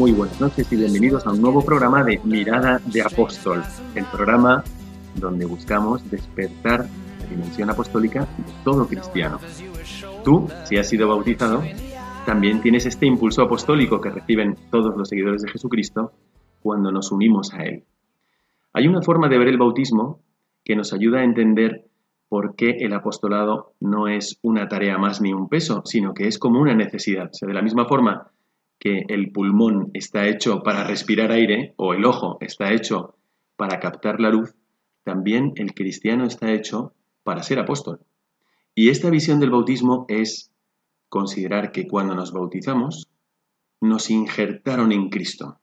Muy buenas noches y bienvenidos a un nuevo programa de Mirada de Apóstol, el programa donde buscamos despertar la dimensión apostólica de todo cristiano. Tú, si has sido bautizado, también tienes este impulso apostólico que reciben todos los seguidores de Jesucristo cuando nos unimos a Él. Hay una forma de ver el bautismo que nos ayuda a entender por qué el apostolado no es una tarea más ni un peso, sino que es como una necesidad. O sea, de la misma forma que el pulmón está hecho para respirar aire o el ojo está hecho para captar la luz, también el cristiano está hecho para ser apóstol. Y esta visión del bautismo es considerar que cuando nos bautizamos, nos injertaron en Cristo.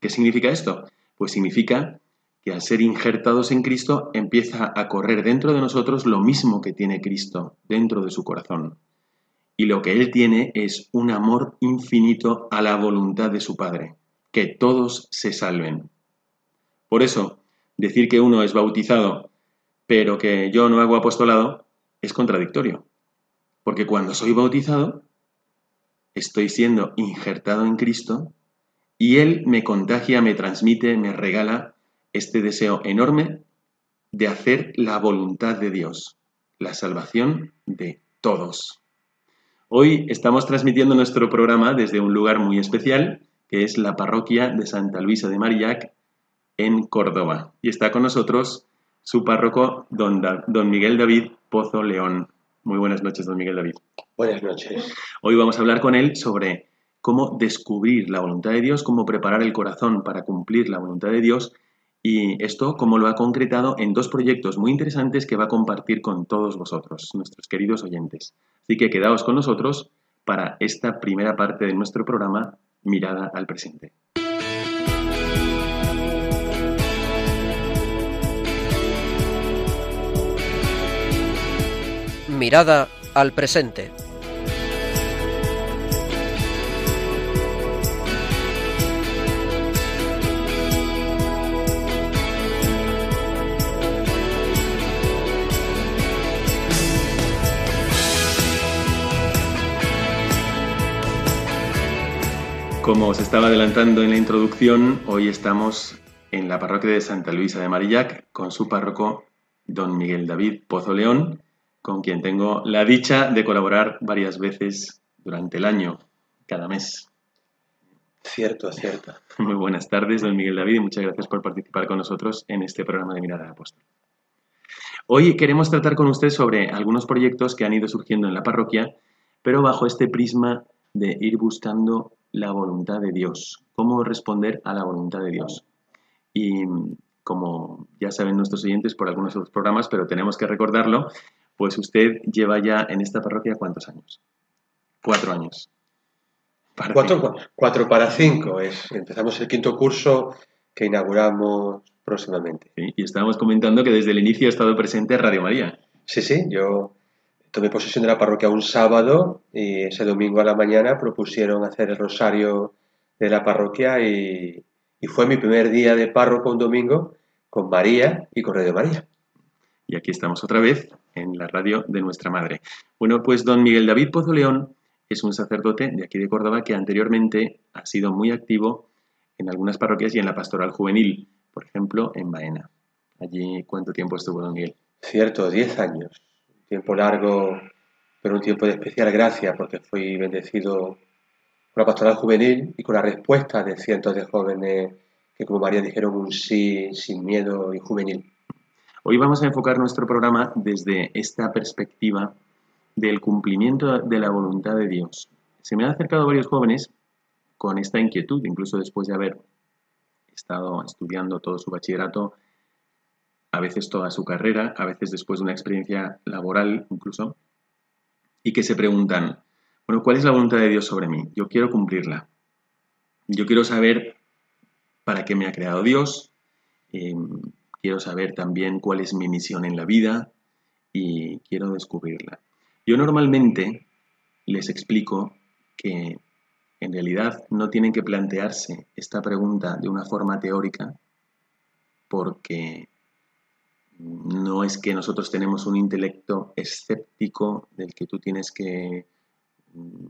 ¿Qué significa esto? Pues significa que al ser injertados en Cristo empieza a correr dentro de nosotros lo mismo que tiene Cristo dentro de su corazón. Y lo que Él tiene es un amor infinito a la voluntad de su Padre, que todos se salven. Por eso, decir que uno es bautizado, pero que yo no hago apostolado, es contradictorio. Porque cuando soy bautizado, estoy siendo injertado en Cristo y Él me contagia, me transmite, me regala este deseo enorme de hacer la voluntad de Dios, la salvación de todos. Hoy estamos transmitiendo nuestro programa desde un lugar muy especial, que es la parroquia de Santa Luisa de Marillac, en Córdoba. Y está con nosotros su párroco, don, Da- don Miguel David Pozo León. Muy buenas noches, don Miguel David. Buenas noches. Hoy vamos a hablar con él sobre cómo descubrir la voluntad de Dios, cómo preparar el corazón para cumplir la voluntad de Dios y esto cómo lo ha concretado en dos proyectos muy interesantes que va a compartir con todos vosotros, nuestros queridos oyentes. Así que quedaos con nosotros para esta primera parte de nuestro programa Mirada al presente. Mirada al presente. Como os estaba adelantando en la introducción, hoy estamos en la parroquia de Santa Luisa de Marillac con su párroco, don Miguel David Pozo León, con quien tengo la dicha de colaborar varias veces durante el año, cada mes. Cierto, cierto. Muy buenas tardes, don Miguel David, y muchas gracias por participar con nosotros en este programa de Mirada Apóstol. Hoy queremos tratar con usted sobre algunos proyectos que han ido surgiendo en la parroquia, pero bajo este prisma de ir buscando la voluntad de Dios, cómo responder a la voluntad de Dios. Y como ya saben nuestros oyentes por algunos otros programas, pero tenemos que recordarlo, pues usted lleva ya en esta parroquia cuántos años? Cuatro años. Para Cuatro, cuatro para cinco es. Empezamos el quinto curso que inauguramos próximamente. Sí, Y estábamos comentando que desde el inicio ha estado presente Radio María. Sí, sí, yo tomé posesión de la parroquia un sábado y ese domingo a la mañana propusieron hacer el rosario de la parroquia y, y fue mi primer día de párroco un domingo con María y con Radio María. Y aquí estamos otra vez en la radio de nuestra madre. Bueno, pues don Miguel David Pozo León es un sacerdote de aquí de Córdoba que anteriormente ha sido muy activo en algunas parroquias y en la pastoral juvenil, por ejemplo, en Baena. Allí, ¿cuánto tiempo estuvo don Miguel? Cierto, 10 años. Tiempo largo pero un tiempo de especial gracia porque fui bendecido con la pastoral juvenil y con la respuesta de cientos de jóvenes que, como María, dijeron un sí sin miedo y juvenil. Hoy vamos a enfocar nuestro programa desde esta perspectiva del cumplimiento de la voluntad de Dios. Se me han acercado varios jóvenes con esta inquietud, incluso después de haber estado estudiando todo su bachillerato, a veces toda su carrera, a veces después de una experiencia laboral incluso, y que se preguntan, bueno, ¿cuál es la voluntad de Dios sobre mí? Yo quiero cumplirla. Yo quiero saber para qué me ha creado Dios. Em, quiero saber también cuál es mi misión en la vida y quiero descubrirla. Yo normalmente les explico que en realidad no tienen que plantearse esta pregunta de una forma teórica porque no es que nosotros tenemos un intelecto escéptico del que tú tienes que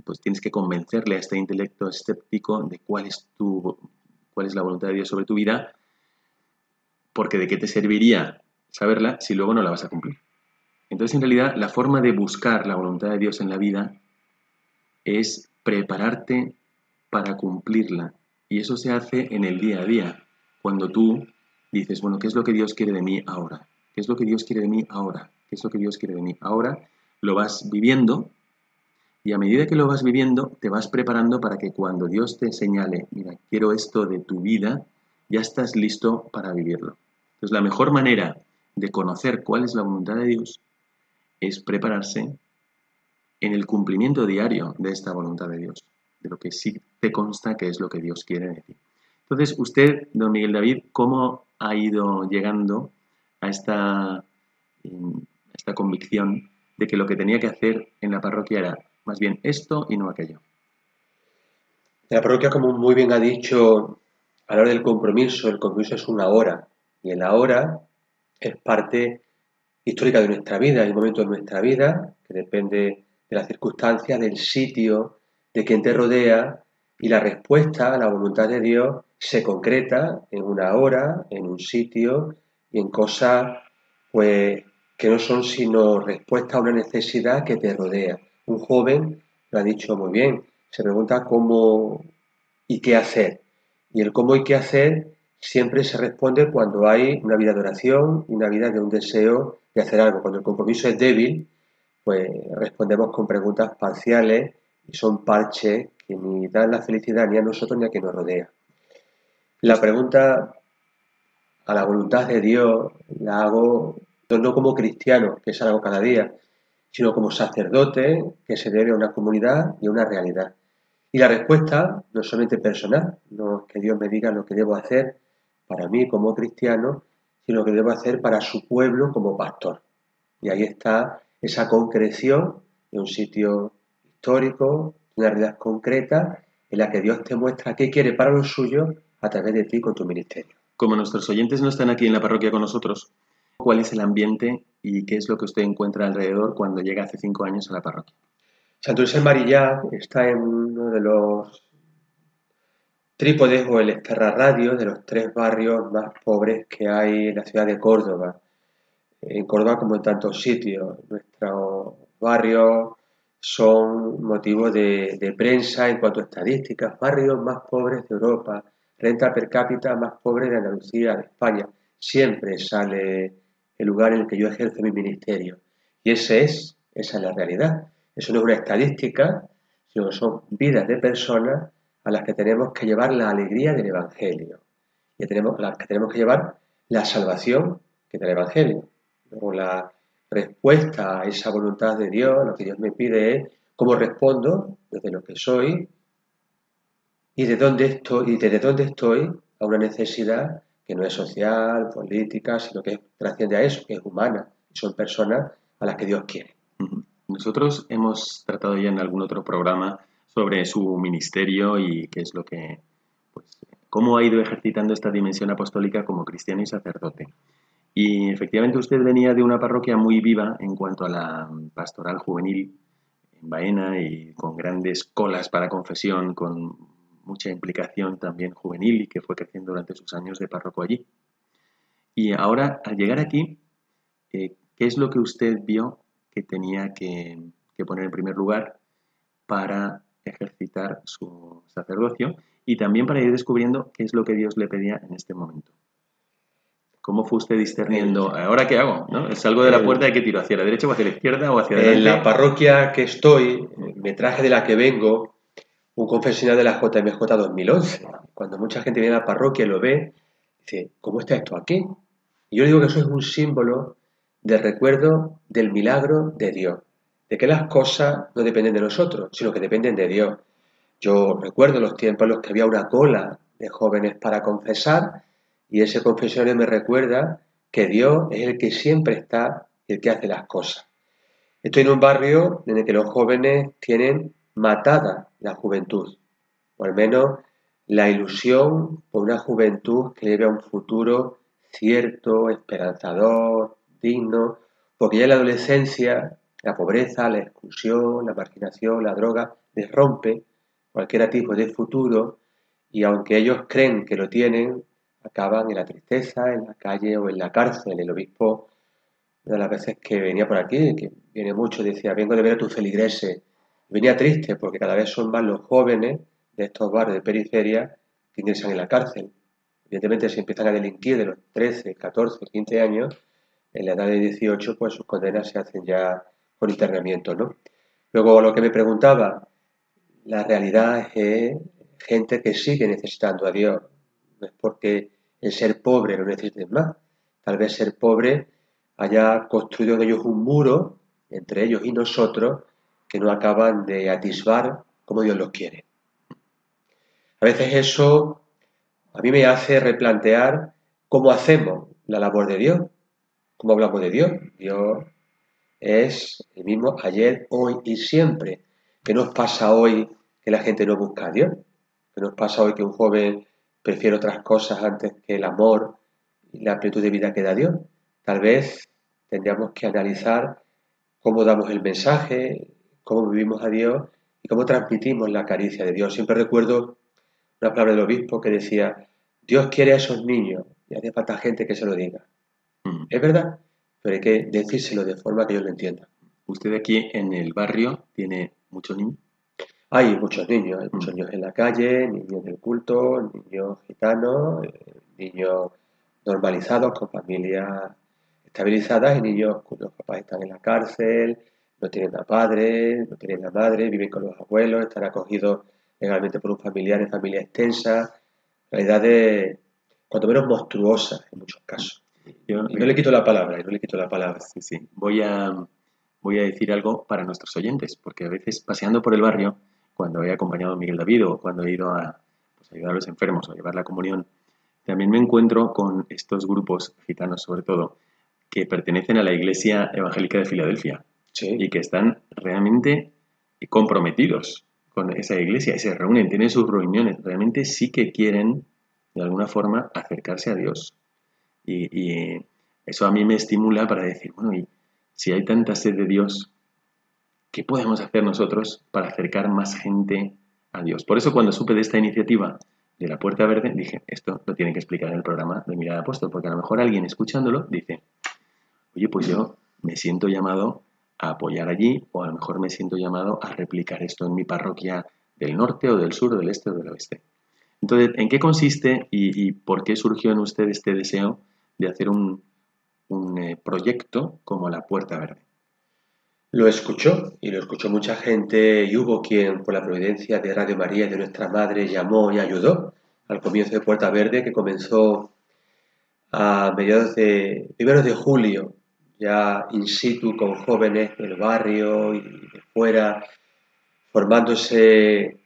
pues tienes que convencerle a este intelecto escéptico de cuál es tu cuál es la voluntad de Dios sobre tu vida, porque de qué te serviría saberla si luego no la vas a cumplir. Entonces, en realidad, la forma de buscar la voluntad de Dios en la vida es prepararte para cumplirla. Y eso se hace en el día a día, cuando tú dices, bueno, ¿qué es lo que Dios quiere de mí ahora? ¿Qué es lo que Dios quiere de mí ahora? ¿Qué es lo que Dios quiere de mí ahora? Lo vas viviendo y a medida que lo vas viviendo, te vas preparando para que cuando Dios te señale, mira, quiero esto de tu vida, ya estás listo para vivirlo. Entonces, la mejor manera de conocer cuál es la voluntad de Dios es prepararse en el cumplimiento diario de esta voluntad de Dios, de lo que sí te consta que es lo que Dios quiere de ti. Entonces, usted, don Miguel David, ¿cómo ha ido llegando a esta, a esta convicción de que lo que tenía que hacer en la parroquia era más bien esto y no aquello. La parroquia, como muy bien ha dicho, a la hora del compromiso, el compromiso es una hora. Y en la hora es parte histórica de nuestra vida, un momento de nuestra vida que depende de las circunstancias, del sitio, de quien te rodea, y la respuesta a la voluntad de Dios se concreta en una hora, en un sitio y en cosas pues que no son sino respuesta a una necesidad que te rodea un joven lo ha dicho muy bien, se pregunta cómo y qué hacer. Y el cómo y qué hacer siempre se responde cuando hay una vida de oración y una vida de un deseo de hacer algo. Cuando el compromiso es débil, pues respondemos con preguntas parciales y son parches que ni dan la felicidad ni a nosotros ni a quien nos rodea. La pregunta a la voluntad de Dios la hago no como cristiano, que es algo cada día, sino como sacerdote que se debe a una comunidad y a una realidad. Y la respuesta no es solamente personal, no es que Dios me diga lo que debo hacer para mí como cristiano, sino lo que debo hacer para su pueblo como pastor. Y ahí está esa concreción de un sitio histórico, una realidad concreta en la que Dios te muestra qué quiere para los suyos a través de ti con tu ministerio. Como nuestros oyentes no están aquí en la parroquia con nosotros, ¿cuál es el ambiente y qué es lo que usted encuentra alrededor cuando llega hace cinco años a la parroquia. Santo José Marillá está en uno de los trípodes o el Radio de los tres barrios más pobres que hay en la ciudad de Córdoba. En Córdoba como en tantos sitios. Nuestros barrios son motivo de, de prensa en cuanto a estadísticas. Barrios más pobres de Europa, renta per cápita más pobre de Andalucía, de España. Siempre sale el lugar en el que yo ejerzo mi ministerio. Y ese es, esa es la realidad. Eso no es una estadística, sino son vidas de personas a las que tenemos que llevar la alegría del Evangelio. Y a las que tenemos que llevar la salvación que da el Evangelio. Luego la respuesta a esa voluntad de Dios, lo que Dios me pide es cómo respondo desde lo que soy y de dónde estoy, y desde dónde estoy a una necesidad que no es social, política, sino que trasciende a eso, que es humana. Son personas a las que Dios quiere. Nosotros hemos tratado ya en algún otro programa sobre su ministerio y qué es lo que, pues, cómo ha ido ejercitando esta dimensión apostólica como cristiano y sacerdote. Y efectivamente usted venía de una parroquia muy viva en cuanto a la pastoral juvenil en Baena y con grandes colas para confesión, con mucha implicación también juvenil y que fue creciendo durante sus años de párroco allí. Y ahora, al llegar aquí, eh, ¿qué es lo que usted vio que tenía que que poner en primer lugar para ejercitar su sacerdocio y también para ir descubriendo qué es lo que Dios le pedía en este momento. ¿Cómo fue usted discerniendo? ¿Ahora qué hago? ¿no? ¿Salgo de la puerta y qué tiro? ¿Hacia la derecha o hacia la izquierda o hacia adelante? En la parroquia que estoy, me traje de la que vengo un confesional de la JMJ 2011. Cuando mucha gente viene a la parroquia y lo ve, dice, ¿cómo está esto aquí? Y yo digo que eso es un símbolo del recuerdo del milagro de Dios, de que las cosas no dependen de nosotros, sino que dependen de Dios. Yo recuerdo los tiempos en los que había una cola de jóvenes para confesar y ese confesionario me recuerda que Dios es el que siempre está y el que hace las cosas. Estoy en un barrio en el que los jóvenes tienen matada la juventud, o al menos la ilusión por una juventud que lleve a un futuro cierto, esperanzador, digno, porque ya en la adolescencia la pobreza, la exclusión, la marginación, la droga les rompe cualquier tipo de futuro y aunque ellos creen que lo tienen, acaban en la tristeza, en la calle o en la cárcel. El obispo, una de las veces que venía por aquí, que viene mucho, decía, vengo de ver a tus feligreses. Venía triste porque cada vez son más los jóvenes de estos barrios de periferia que ingresan en la cárcel. Evidentemente, si empiezan a delinquir de los 13, 14, 15 años, en la edad de 18, pues sus condenas se hacen ya por internamiento, ¿no? Luego, lo que me preguntaba, la realidad es gente que sigue necesitando a Dios. No es porque el ser pobre lo necesiten más. Tal vez ser pobre haya construido en ellos un muro entre ellos y nosotros que no acaban de atisbar como Dios los quiere. A veces eso a mí me hace replantear cómo hacemos la labor de Dios, cómo hablamos de Dios. Dios es el mismo ayer, hoy y siempre. ¿Qué nos pasa hoy que la gente no busca a Dios? ¿Qué nos pasa hoy que un joven prefiere otras cosas antes que el amor y la plenitud de vida que da Dios? Tal vez tendríamos que analizar cómo damos el mensaje, cómo vivimos a Dios y cómo transmitimos la caricia de Dios. Siempre recuerdo una palabra del obispo que decía, Dios quiere a esos niños y hace falta gente que se lo diga. Mm. Es verdad, pero hay que decírselo de forma que ellos lo entiendan. ¿Usted aquí en el barrio tiene muchos niños? Hay muchos niños, hay muchos mm. niños en la calle, niños del culto, niños gitanos, niños normalizados con familias estabilizadas y niños cuyos papás están en la cárcel, no tienen a padre, no tienen a madre, viven con los abuelos, están acogidos legalmente por un familiar en familia extensa, realidades cuanto menos monstruosas en muchos casos. Yo, y no le quito la palabra, no le quito la palabra. Sí, sí. Voy a, voy a decir algo para nuestros oyentes, porque a veces paseando por el barrio, cuando he acompañado a Miguel David o cuando he ido a pues, ayudar a los enfermos o a llevar la comunión, también me encuentro con estos grupos gitanos, sobre todo, que pertenecen a la Iglesia Evangélica de Filadelfia y que están realmente comprometidos con esa iglesia y se reúnen, tienen sus reuniones, realmente sí que quieren de alguna forma acercarse a Dios. Y, eso a mí me estimula para decir, bueno, y si hay tanta sed de Dios, ¿qué podemos hacer nosotros para acercar más gente a Dios? Por eso cuando supe de esta iniciativa de la Puerta Verde, dije, esto lo tiene que explicar en el programa de Mirada Apóstol, porque a lo mejor alguien escuchándolo dice, oye, pues yo me siento llamado a apoyar allí o a lo mejor me siento llamado a replicar esto en mi parroquia del norte o del sur del este o del oeste. Entonces, ¿en qué consiste y, por qué surgió en usted este deseo de hacer un, eh, proyecto como la Puerta Verde? Lo escuchó y lo escuchó mucha gente y hubo quien por la providencia de Radio María y de nuestra Madre llamó y ayudó al comienzo de Puerta Verde que comenzó a mediados de primeros de julio ya in situ con jóvenes del barrio y de fuera, formándose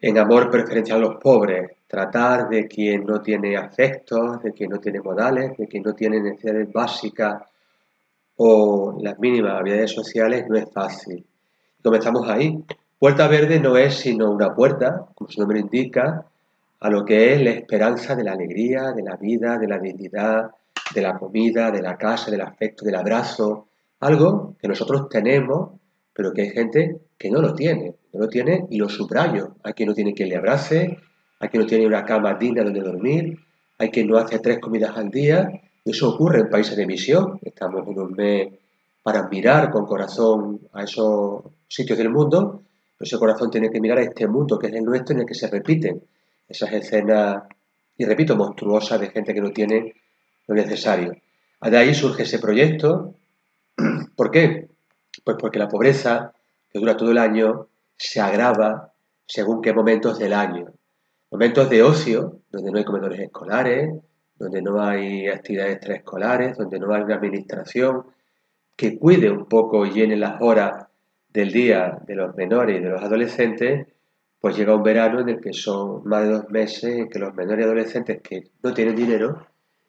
en amor preferencial a los pobres, tratar de quien no tiene afectos, de quien no tiene modales, de quien no tiene necesidades básicas o las mínimas habilidades sociales no es fácil. Comenzamos ahí. Puerta Verde no es sino una puerta, como su nombre indica, a lo que es la esperanza de la alegría, de la vida, de la dignidad, de la comida, de la casa, del afecto, del abrazo, algo que nosotros tenemos, pero que hay gente que no lo tiene, no lo tiene y lo subrayo. Hay quien no tiene quien le abrace, hay quien no tiene una cama digna donde dormir, hay quien no hace tres comidas al día. Eso ocurre en países de misión. Estamos en un para mirar con corazón a esos sitios del mundo, pero ese corazón tiene que mirar a este mundo que es el nuestro en el que se repiten esas escenas, y repito, monstruosas de gente que no tiene lo necesario. De ahí surge ese proyecto. ¿Por qué? Pues porque la pobreza, que dura todo el año, se agrava según qué momentos del año. Momentos de ocio, donde no hay comedores escolares, donde no hay actividades extraescolares, donde no hay una administración que cuide un poco y llene las horas del día de los menores y de los adolescentes, pues llega un verano en el que son más de dos meses en que los menores y adolescentes que no tienen dinero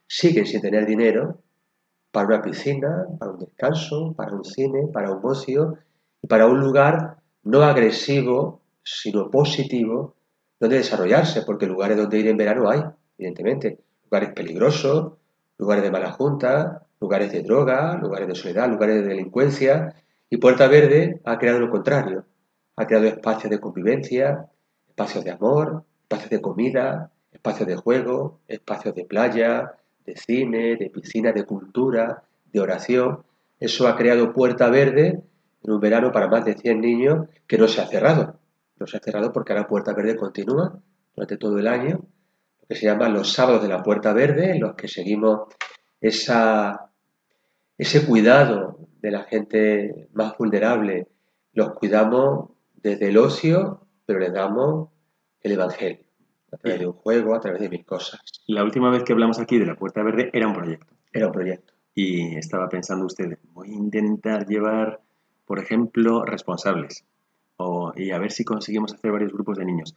siguen sin tener dinero para una piscina, para un descanso, para un cine, para un ocio y para un lugar no agresivo, sino positivo, donde desarrollarse, porque lugares donde ir en verano hay, evidentemente, lugares peligrosos, lugares de mala junta, lugares de droga, lugares de soledad, lugares de delincuencia, y Puerta Verde ha creado lo contrario, ha creado espacios de convivencia, espacios de amor, espacios de comida, espacios de juego, espacios de playa, de cine, de piscina, de cultura, de oración. Eso ha creado Puerta Verde en un verano para más de 100 niños que no se ha cerrado. No se ha cerrado porque ahora Puerta Verde continúa durante todo el año, lo que se llama los sábados de la Puerta Verde, en los que seguimos esa, ese cuidado de la gente más vulnerable. Los cuidamos desde el ocio, pero le damos el Evangelio, a través de un juego, a través de mil cosas. La última vez que hablamos aquí de la Puerta Verde era un proyecto. Era un proyecto. Y estaba pensando usted, voy a intentar llevar, por ejemplo, responsables. O, y a ver si conseguimos hacer varios grupos de niños.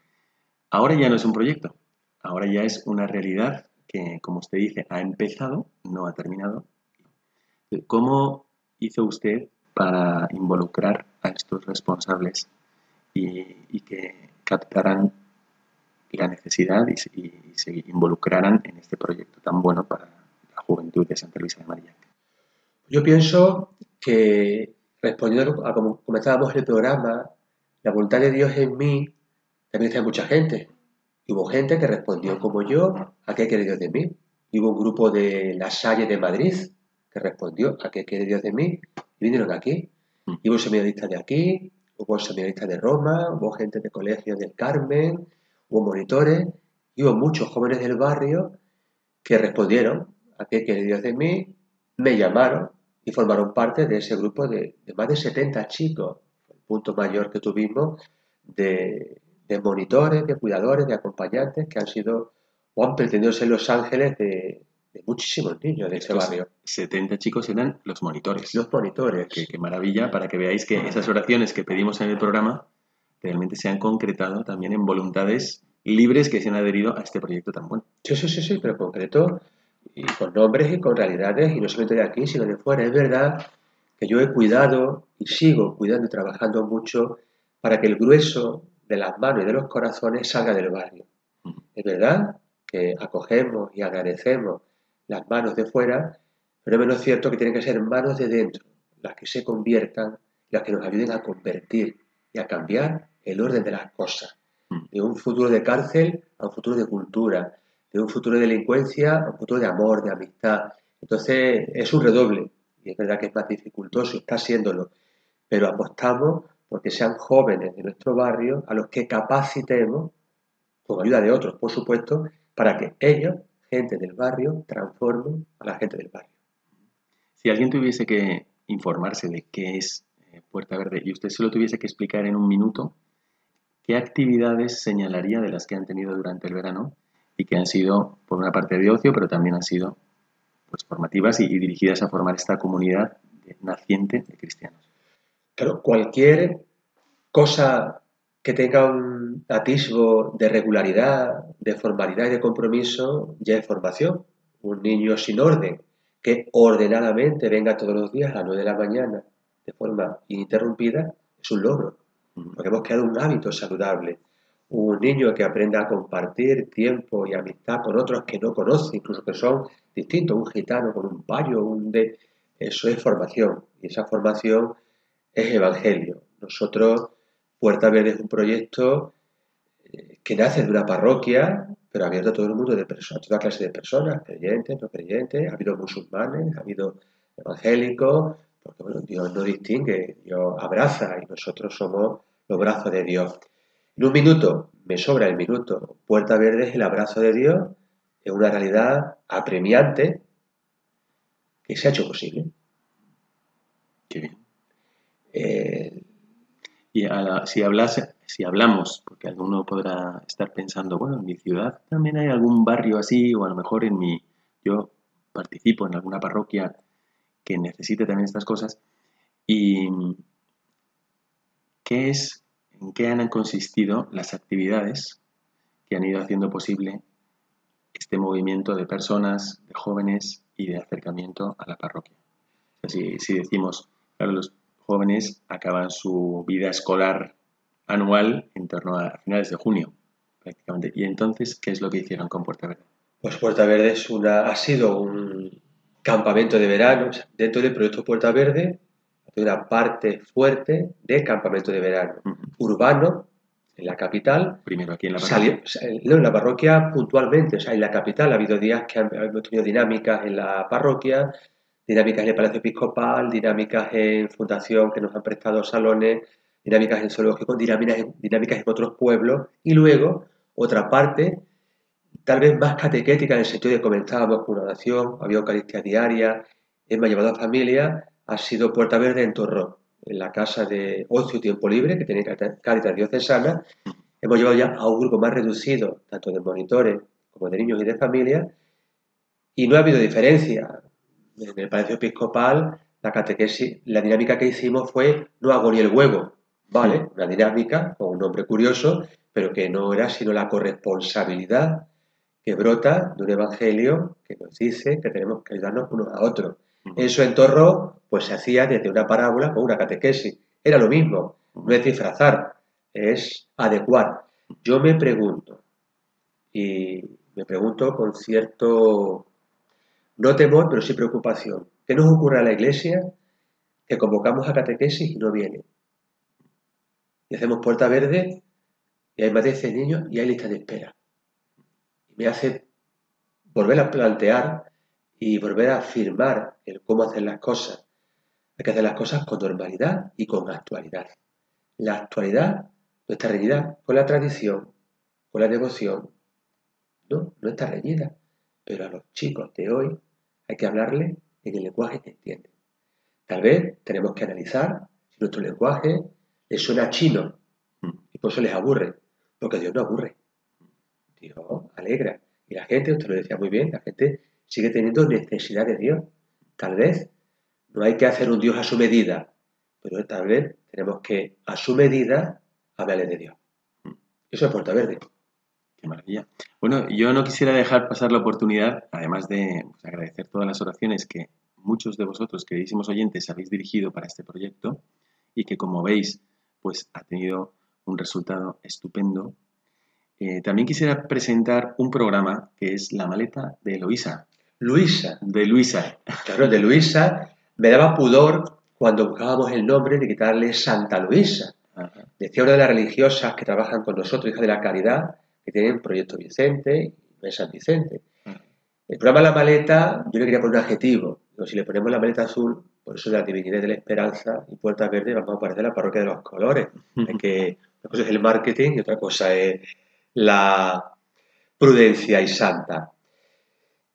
Ahora ya no es un proyecto, ahora ya es una realidad que, como usted dice, ha empezado, no ha terminado. ¿Cómo hizo usted para involucrar a estos responsables y, que captaran la necesidad y, se involucraran en este proyecto tan bueno para la juventud de Santa Luisa de María. Yo pienso que, respondiendo a como comenzábamos el programa, la voluntad de Dios en mí también está mucha gente. Y hubo gente que respondió como yo, ¿a qué quiere Dios de mí? Y hubo un grupo de La Salle de Madrid que respondió, ¿a qué quiere Dios de mí? Y vinieron aquí. Mm. Y hubo seminaristas de aquí, hubo seminaristas de Roma, hubo gente de colegios del Carmen, hubo monitores, y hubo muchos jóvenes del barrio que respondieron a qué quiere Dios de mí, me llamaron y formaron parte de ese grupo de, más de 70 chicos, el punto mayor que tuvimos de, monitores, de cuidadores, de acompañantes que han sido o han pretendido ser los ángeles de, muchísimos niños de ese barrio. 70 chicos eran los monitores. Los monitores. Qué, maravilla para que veáis que esas oraciones que pedimos en el programa realmente se han concretado también en voluntades libres que se han adherido a este proyecto tan bueno. Sí, sí, sí, sí, pero concreto y con nombres y con realidades y no solamente de aquí, sino de fuera. Es verdad que yo he cuidado y sigo cuidando y trabajando mucho para que el grueso de las manos y de los corazones salga del barrio. Es verdad que acogemos y agradecemos las manos de fuera, pero es menos cierto que tienen que ser manos de dentro, las que se conviertan, las que nos ayuden a convertir y a cambiar el orden de las cosas. Mm. De un futuro de cárcel a un futuro de cultura, de un futuro de delincuencia a un futuro de amor, de amistad. Entonces es un redoble, y es verdad que es más dificultoso, está siéndolo, pero apostamos porque sean jóvenes de nuestro barrio a los que capacitemos, con ayuda de otros, por supuesto, para que ellos gente del barrio transforme a la gente del barrio. Si alguien tuviese que informarse de qué es eh, Puerta Verde y usted se lo tuviese que explicar en un minuto, ¿qué actividades señalaría de las que han tenido durante el verano y que han sido, por una parte, de ocio, pero también han sido pues, formativas y, dirigidas a formar esta comunidad naciente de cristianos? Claro, cualquier cosa que tenga un atisbo de regularidad, de formalidad y de compromiso, ya es formación. Un niño sin orden, que ordenadamente venga todos los días a las 9 de la mañana de forma ininterrumpida, es un logro, hemos creado un hábito saludable. Un niño que aprenda a compartir tiempo y amistad con otros que no conoce, incluso que son distintos, un gitano con un payo, un de... Eso es formación, y esa formación es evangelio. Nosotros Puerta Verde es un proyecto eh, que nace de una parroquia, pero abierto a todo el mundo de personas, a toda clase de personas, creyentes, no creyentes, ha habido musulmanes, ha habido evangélicos, porque Bueno, Dios no distingue, Dios abraza y nosotros somos los brazos de Dios. En un minuto, me sobra el minuto, Puerta Verde es el abrazo de Dios, es una realidad apremiante que se ha hecho posible. Qué bien. Eh, Y a la- si, hablas, si hablamos, porque alguno podrá estar pensando, bueno, en mi ciudad también hay algún barrio así, o a lo mejor en mi, yo participo en alguna parroquia que necesite también estas cosas. ¿Y qué es, en qué han consistido las actividades que han ido haciendo posible este movimiento de personas, de jóvenes y de acercamiento a la parroquia? Si, si decimos, claro, los jóvenes acaban su vida escolar anual en torno a finales de junio, prácticamente. Y entonces, ¿qué es lo que hicieron con Puerta Verde? Pues Puerta Verde es una, ha sido un campamento de verano. O sea, dentro del proyecto Puerta Verde hay una parte fuerte de campamento de verano. Urbano, en la capital, Primero aquí en la parroquia. Salió, no, en la parroquia puntualmente, o sea, en la capital ha habido días que han- hemos tenido dinámicas en la parroquia, dinámicas en el Palacio Episcopal, dinámicas en Fundación que nos han prestado salones, dinámicas en zoológico, dinámicas en, dinámicas en otros pueblos y luego otra parte, tal vez más catequética en el sentido de comenzábamos con una oración, había Eucaristía diaria, hemos llevado a familia, ha sido Puerta Verde en Torrón, en la casa de ocio tiempo libre que tiene Caritas- Diocesana, Hemos llevado ya a un grupo más reducido, tanto de monitores como de niños y de familias, y no ha habido diferencia. En el Palacio Episcopal, la catequesis, la dinámica que hicimos fue no hago ni el huevo, ¿vale? Una dinámica con un nombre curioso, pero que no era sino la corresponsabilidad que brota de un evangelio que nos dice que tenemos que ayudarnos unos a otros. En Torró, pues se hacía desde una parábola o una catequesis. Era lo mismo, no es disfrazar, es adecuar. Yo me pregunto, y me pregunto con cierto, no temor, pero sí preocupación, ¿qué nos ocurre a la iglesia que convocamos a catequesis y no viene? Y hacemos puerta verde y hay más de 100 niños y hay lista de espera. Me hace volver a plantear y volver a afirmar el cómo hacer las cosas. Hay que hacer las cosas con normalidad y con actualidad. La actualidad no está reñida con la tradición, con la devoción. No, no está reñida. Pero a los chicos de hoy hay que hablarles en el lenguaje que entienden. Tal vez tenemos que analizar si nuestro lenguaje les suena chino y por eso les aburre. Porque Dios no aburre. Dios alegra. Y la gente, usted lo decía muy bien, la gente sigue teniendo necesidad de Dios. Tal vez no hay que hacer un Dios a su medida, pero tal vez tenemos que a su medida hablarle de Dios. Eso es Puerta Verde. Qué maravilla. Bueno, yo no quisiera dejar pasar la oportunidad, además de pues, agradecer todas las oraciones que muchos de vosotros, queridísimos oyentes, habéis dirigido para este proyecto y que, como veis, pues ha tenido un resultado estupendo. Eh, también quisiera presentar un programa que es La maleta de Eloísa, Luisa, de Luisa. claro, de Luisa, me daba pudor cuando buscábamos el nombre de quitarle Santa Luisa. Ajá. Decía una de las religiosas que trabajan con nosotros, hijas de la caridad, que tienen Proyecto Vicente y San Vicente. El programa La Maleta, yo le quería poner un adjetivo. Digo, si le ponemos la maleta azul, por eso de la divinidad de la esperanza y puertas verdes, vamos a aparecer la parroquia de los colores. Que, una cosa es el marketing y otra cosa es la prudencia y santa.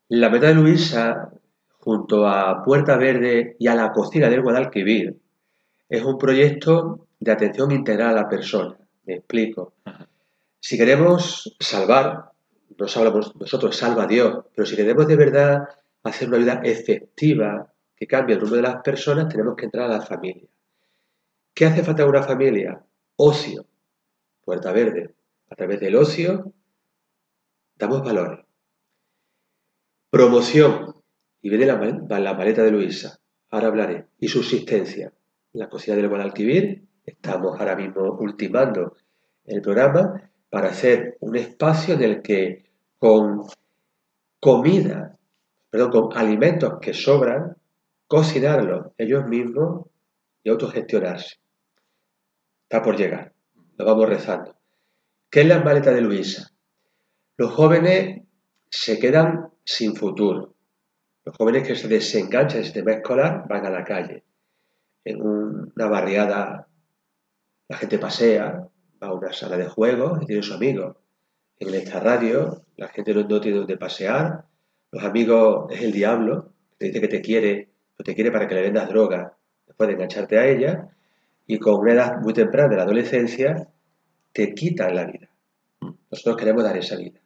La meta de Luisa, junto a Puerta Verde y a la cocina del Guadalquivir, es un proyecto de atención integral a la persona. Me explico. Si queremos salvar, nos hablamos nosotros, salva a Dios, pero si queremos de verdad hacer una ayuda efectiva que cambie el rumbo de las personas, tenemos que entrar a la familia. ¿Qué hace falta en una familia? Ocio. Puerta Verde. A través del ocio damos valores. Promoción. Y viene la, la maleta de Luisa. Ahora hablaré. Y subsistencia. La cocina del Guadalquivir. Estamos ahora mismo ultimando el programa para hacer un espacio en el que con comida, perdón, con alimentos que sobran, cocinarlos ellos mismos y autogestionarse. Está por llegar. Lo vamos rezando. ¿Qué es la maleta de Luisa? Los jóvenes se quedan sin futuro. Los jóvenes que se desenganchan del sistema escolar van a la calle. en una barriada la gente pasea, va a una sala de juegos y tiene su amigo. En esta radio la gente no, no tiene donde pasear, los amigos es el diablo, te dice que te quiere, o te quiere para que le vendas droga, después de engancharte a ella, y con una edad muy temprana de la adolescencia te quitan la vida. Nosotros queremos dar esa vida.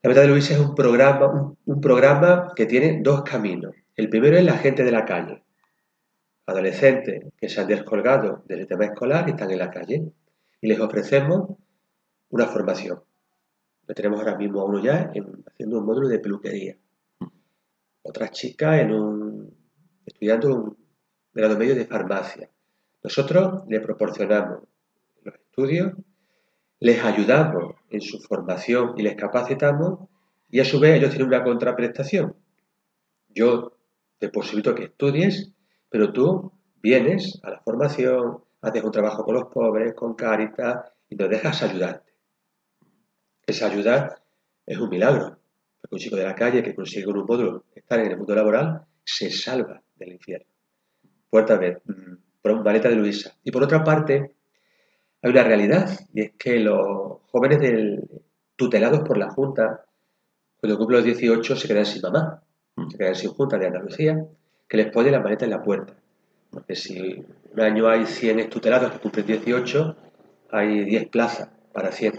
La verdad de Luis es un programa, un, programa que tiene dos caminos. El primero es la gente de la calle, adolescentes que se han descolgado del tema escolar y están en la calle. Y les ofrecemos una formación. Lo tenemos ahora mismo a uno ya en- haciendo un módulo de peluquería. Otra chica en un, estudiando un grado medio de farmacia. Nosotros le proporcionamos estudios, les ayudamos en su formación y les capacitamos y a su vez ellos tienen una contraprestación. Yo te posibilito que estudies, pero tú vienes a la formación, haces un trabajo con los pobres, con Cáritas y nos dejas ayudarte. Esa ayuda es un milagro, porque un chico de la calle que consigue con un módulo estar en el mundo laboral se salva del infierno. Puerta vez, por maleta de Luisa. Y por otra parte, hay una realidad, y es que los jóvenes del- tutelados por la Junta, cuando cumplen los 18, se quedan sin mamá, se quedan sin Junta de Andalucía, que les pone la maleta en la puerta. Porque si un año hay 100 tutelados que cumplen 18, hay 10 plazas para 100.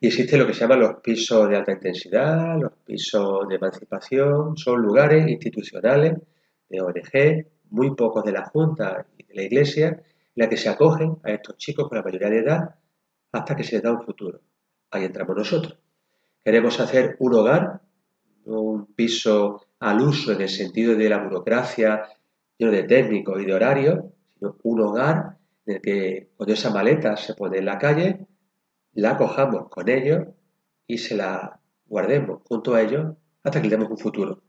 Y existe lo que se llaman los pisos de alta intensidad, los pisos de emancipación, son lugares institucionales de ONG, muy pocos de la Junta y de la Iglesia, la que se acogen a estos chicos con la mayoría de edad hasta que se les da un futuro. Ahí entramos nosotros. Queremos hacer un hogar, no un piso al uso en el sentido de la burocracia, lleno de técnicos y de horarios, sino un hogar en el que cuando esa maleta se pone en la calle, la cojamos con ellos y se la guardemos junto a ellos hasta que le demos un futuro.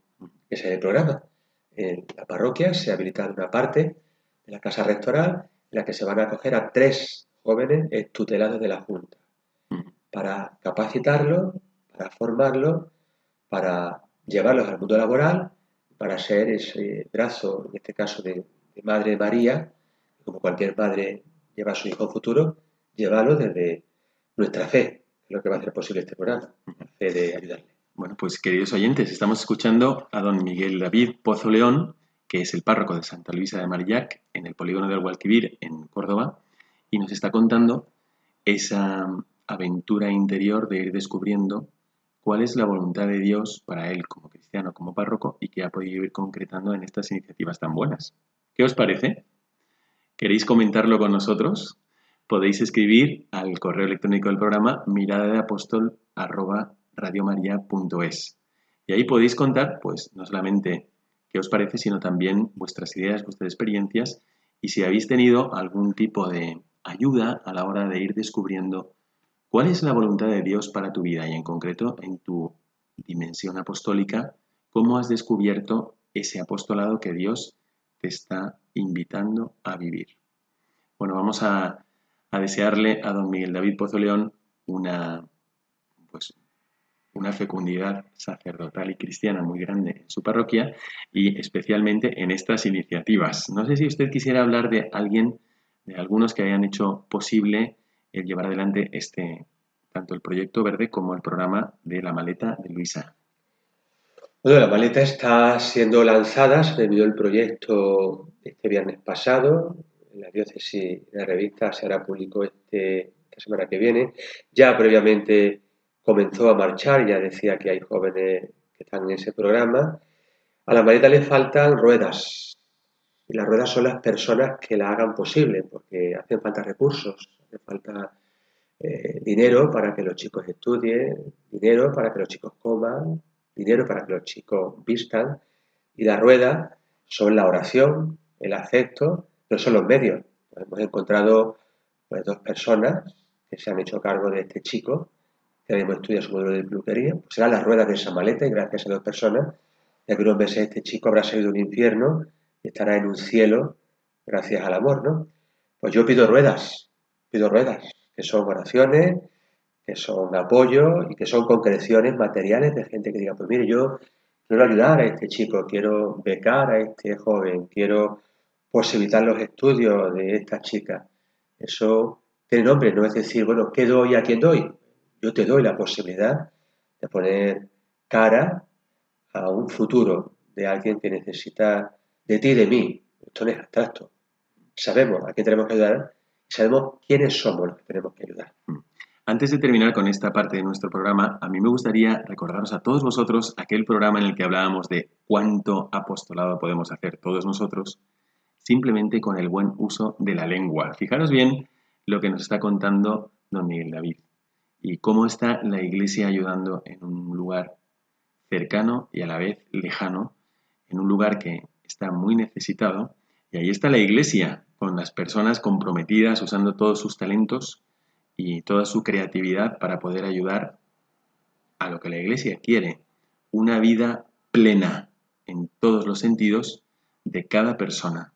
Ese es el programa. En la parroquia se habilita una parte de la casa rectoral en la que se van a acoger a tres jóvenes tutelados de la Junta para capacitarlos, para formarlos, para llevarlos al mundo laboral, para ser ese brazo, en este caso de, de Madre María, como cualquier madre lleva a su hijo futuro, llevarlo desde nuestra fe, es lo que va a hacer posible este programa, la fe de ayudarle. Bueno, pues queridos oyentes, estamos escuchando a don Miguel David Pozo León, que es el párroco de Santa Luisa de Marillac, en el polígono del Guadalquivir, en Córdoba, y nos está contando esa aventura interior de ir descubriendo cuál es la voluntad de Dios para él como cristiano, como párroco, y que ha podido ir concretando en estas iniciativas tan buenas. ¿Qué os parece? ¿Queréis comentarlo con nosotros? Podéis escribir al correo electrónico del programa mirada de apóstol radiomaria.es. Y ahí podéis contar, pues, no solamente qué os parece, sino también vuestras ideas, vuestras experiencias y si habéis tenido algún tipo de ayuda a la hora de ir descubriendo cuál es la voluntad de Dios para tu vida y en concreto en tu dimensión apostólica, cómo has descubierto ese apostolado que Dios te está invitando a vivir. Bueno, vamos a, a desearle a don Miguel David Pozo León una, pues, una fecundidad sacerdotal y cristiana muy grande en su parroquia y especialmente en estas iniciativas. No sé si usted quisiera hablar de alguien, de algunos que hayan hecho posible el llevar adelante este, tanto el proyecto verde como el programa de la maleta de Luisa. Bueno, la maleta está siendo lanzada, se envió el proyecto este viernes pasado, en la diócesis, la revista se hará público este, esta semana que viene. Ya previamente comenzó a marchar, ya decía que hay jóvenes que están en ese programa. A la maleta le faltan ruedas, y las ruedas son las personas que la hagan posible, porque hacen falta recursos, hace falta eh, dinero para que los chicos estudien, dinero para que los chicos coman, dinero para que los chicos vistan, y las ruedas son la oración, el afecto, pero son los medios. Hemos encontrado pues, dos personas que se han hecho cargo de este chico, que mismo estudia su modelo de peluquería, pues serán las ruedas de esa maleta y gracias a dos personas, ya que unos meses este chico habrá salido de un infierno y estará en un cielo gracias al amor, ¿no? Pues yo pido ruedas, pido ruedas, que son oraciones, que son apoyo y que son concreciones materiales de gente que diga, pues mire, yo quiero ayudar a este chico, quiero becar a este joven, quiero posibilitar los estudios de esta chica. Eso tiene nombre, no es decir, bueno, ¿qué doy a quién doy? Yo te doy la posibilidad de poner cara a un futuro de alguien que necesita de ti y de mí. Esto no es abstracto. Sabemos a quién tenemos que ayudar y sabemos quiénes somos los que tenemos que ayudar. Mm. Antes de terminar con esta parte de nuestro programa, a mí me gustaría recordaros a todos vosotros aquel programa en el que hablábamos de cuánto apostolado podemos hacer todos nosotros simplemente con el buen uso de la lengua. Fijaros bien lo que nos está contando don Miguel David y cómo está la iglesia ayudando en un lugar cercano y a la vez lejano, en un lugar que está muy necesitado. Y ahí está la iglesia, con las personas comprometidas, usando todos sus talentos y toda su creatividad para poder ayudar a lo que la Iglesia quiere, una vida plena en todos los sentidos de cada persona,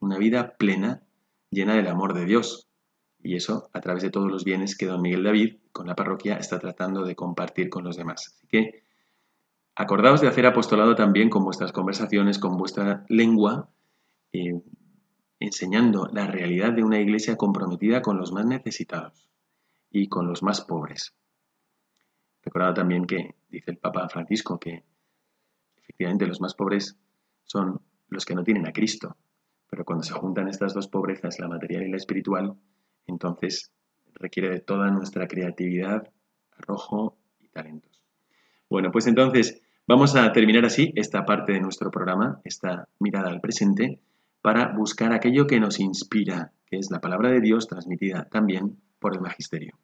una vida plena llena del amor de Dios. Y eso a través de todos los bienes que don Miguel David con la parroquia está tratando de compartir con los demás. Así que acordaos de hacer apostolado también con vuestras conversaciones, con vuestra lengua, eh, enseñando la realidad de una iglesia comprometida con los más necesitados y con los más pobres. Recordad también que dice el Papa Francisco que efectivamente los más pobres son los que no tienen a Cristo, pero cuando se juntan estas dos pobrezas, la material y la espiritual, entonces requiere de toda nuestra creatividad, arrojo y talentos. Bueno, pues entonces vamos a terminar así esta parte de nuestro programa, esta mirada al presente, para buscar aquello que nos inspira, que es la palabra de Dios transmitida también por el magisterio.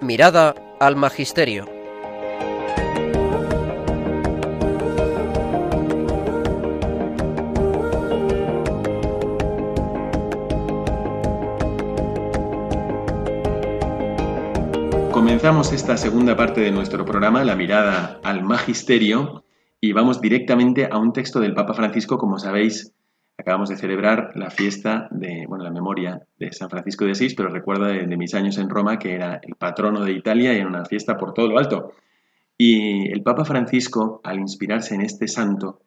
Mirada al magisterio. Comenzamos esta segunda parte de nuestro programa, la mirada al magisterio, y vamos directamente a un texto del Papa Francisco, como sabéis, acabamos de celebrar la fiesta de, bueno, la memoria de San Francisco de Asís, pero recuerdo de, mis años en Roma que era el patrono de Italia y era una fiesta por todo lo alto. Y el Papa Francisco, al inspirarse en este santo,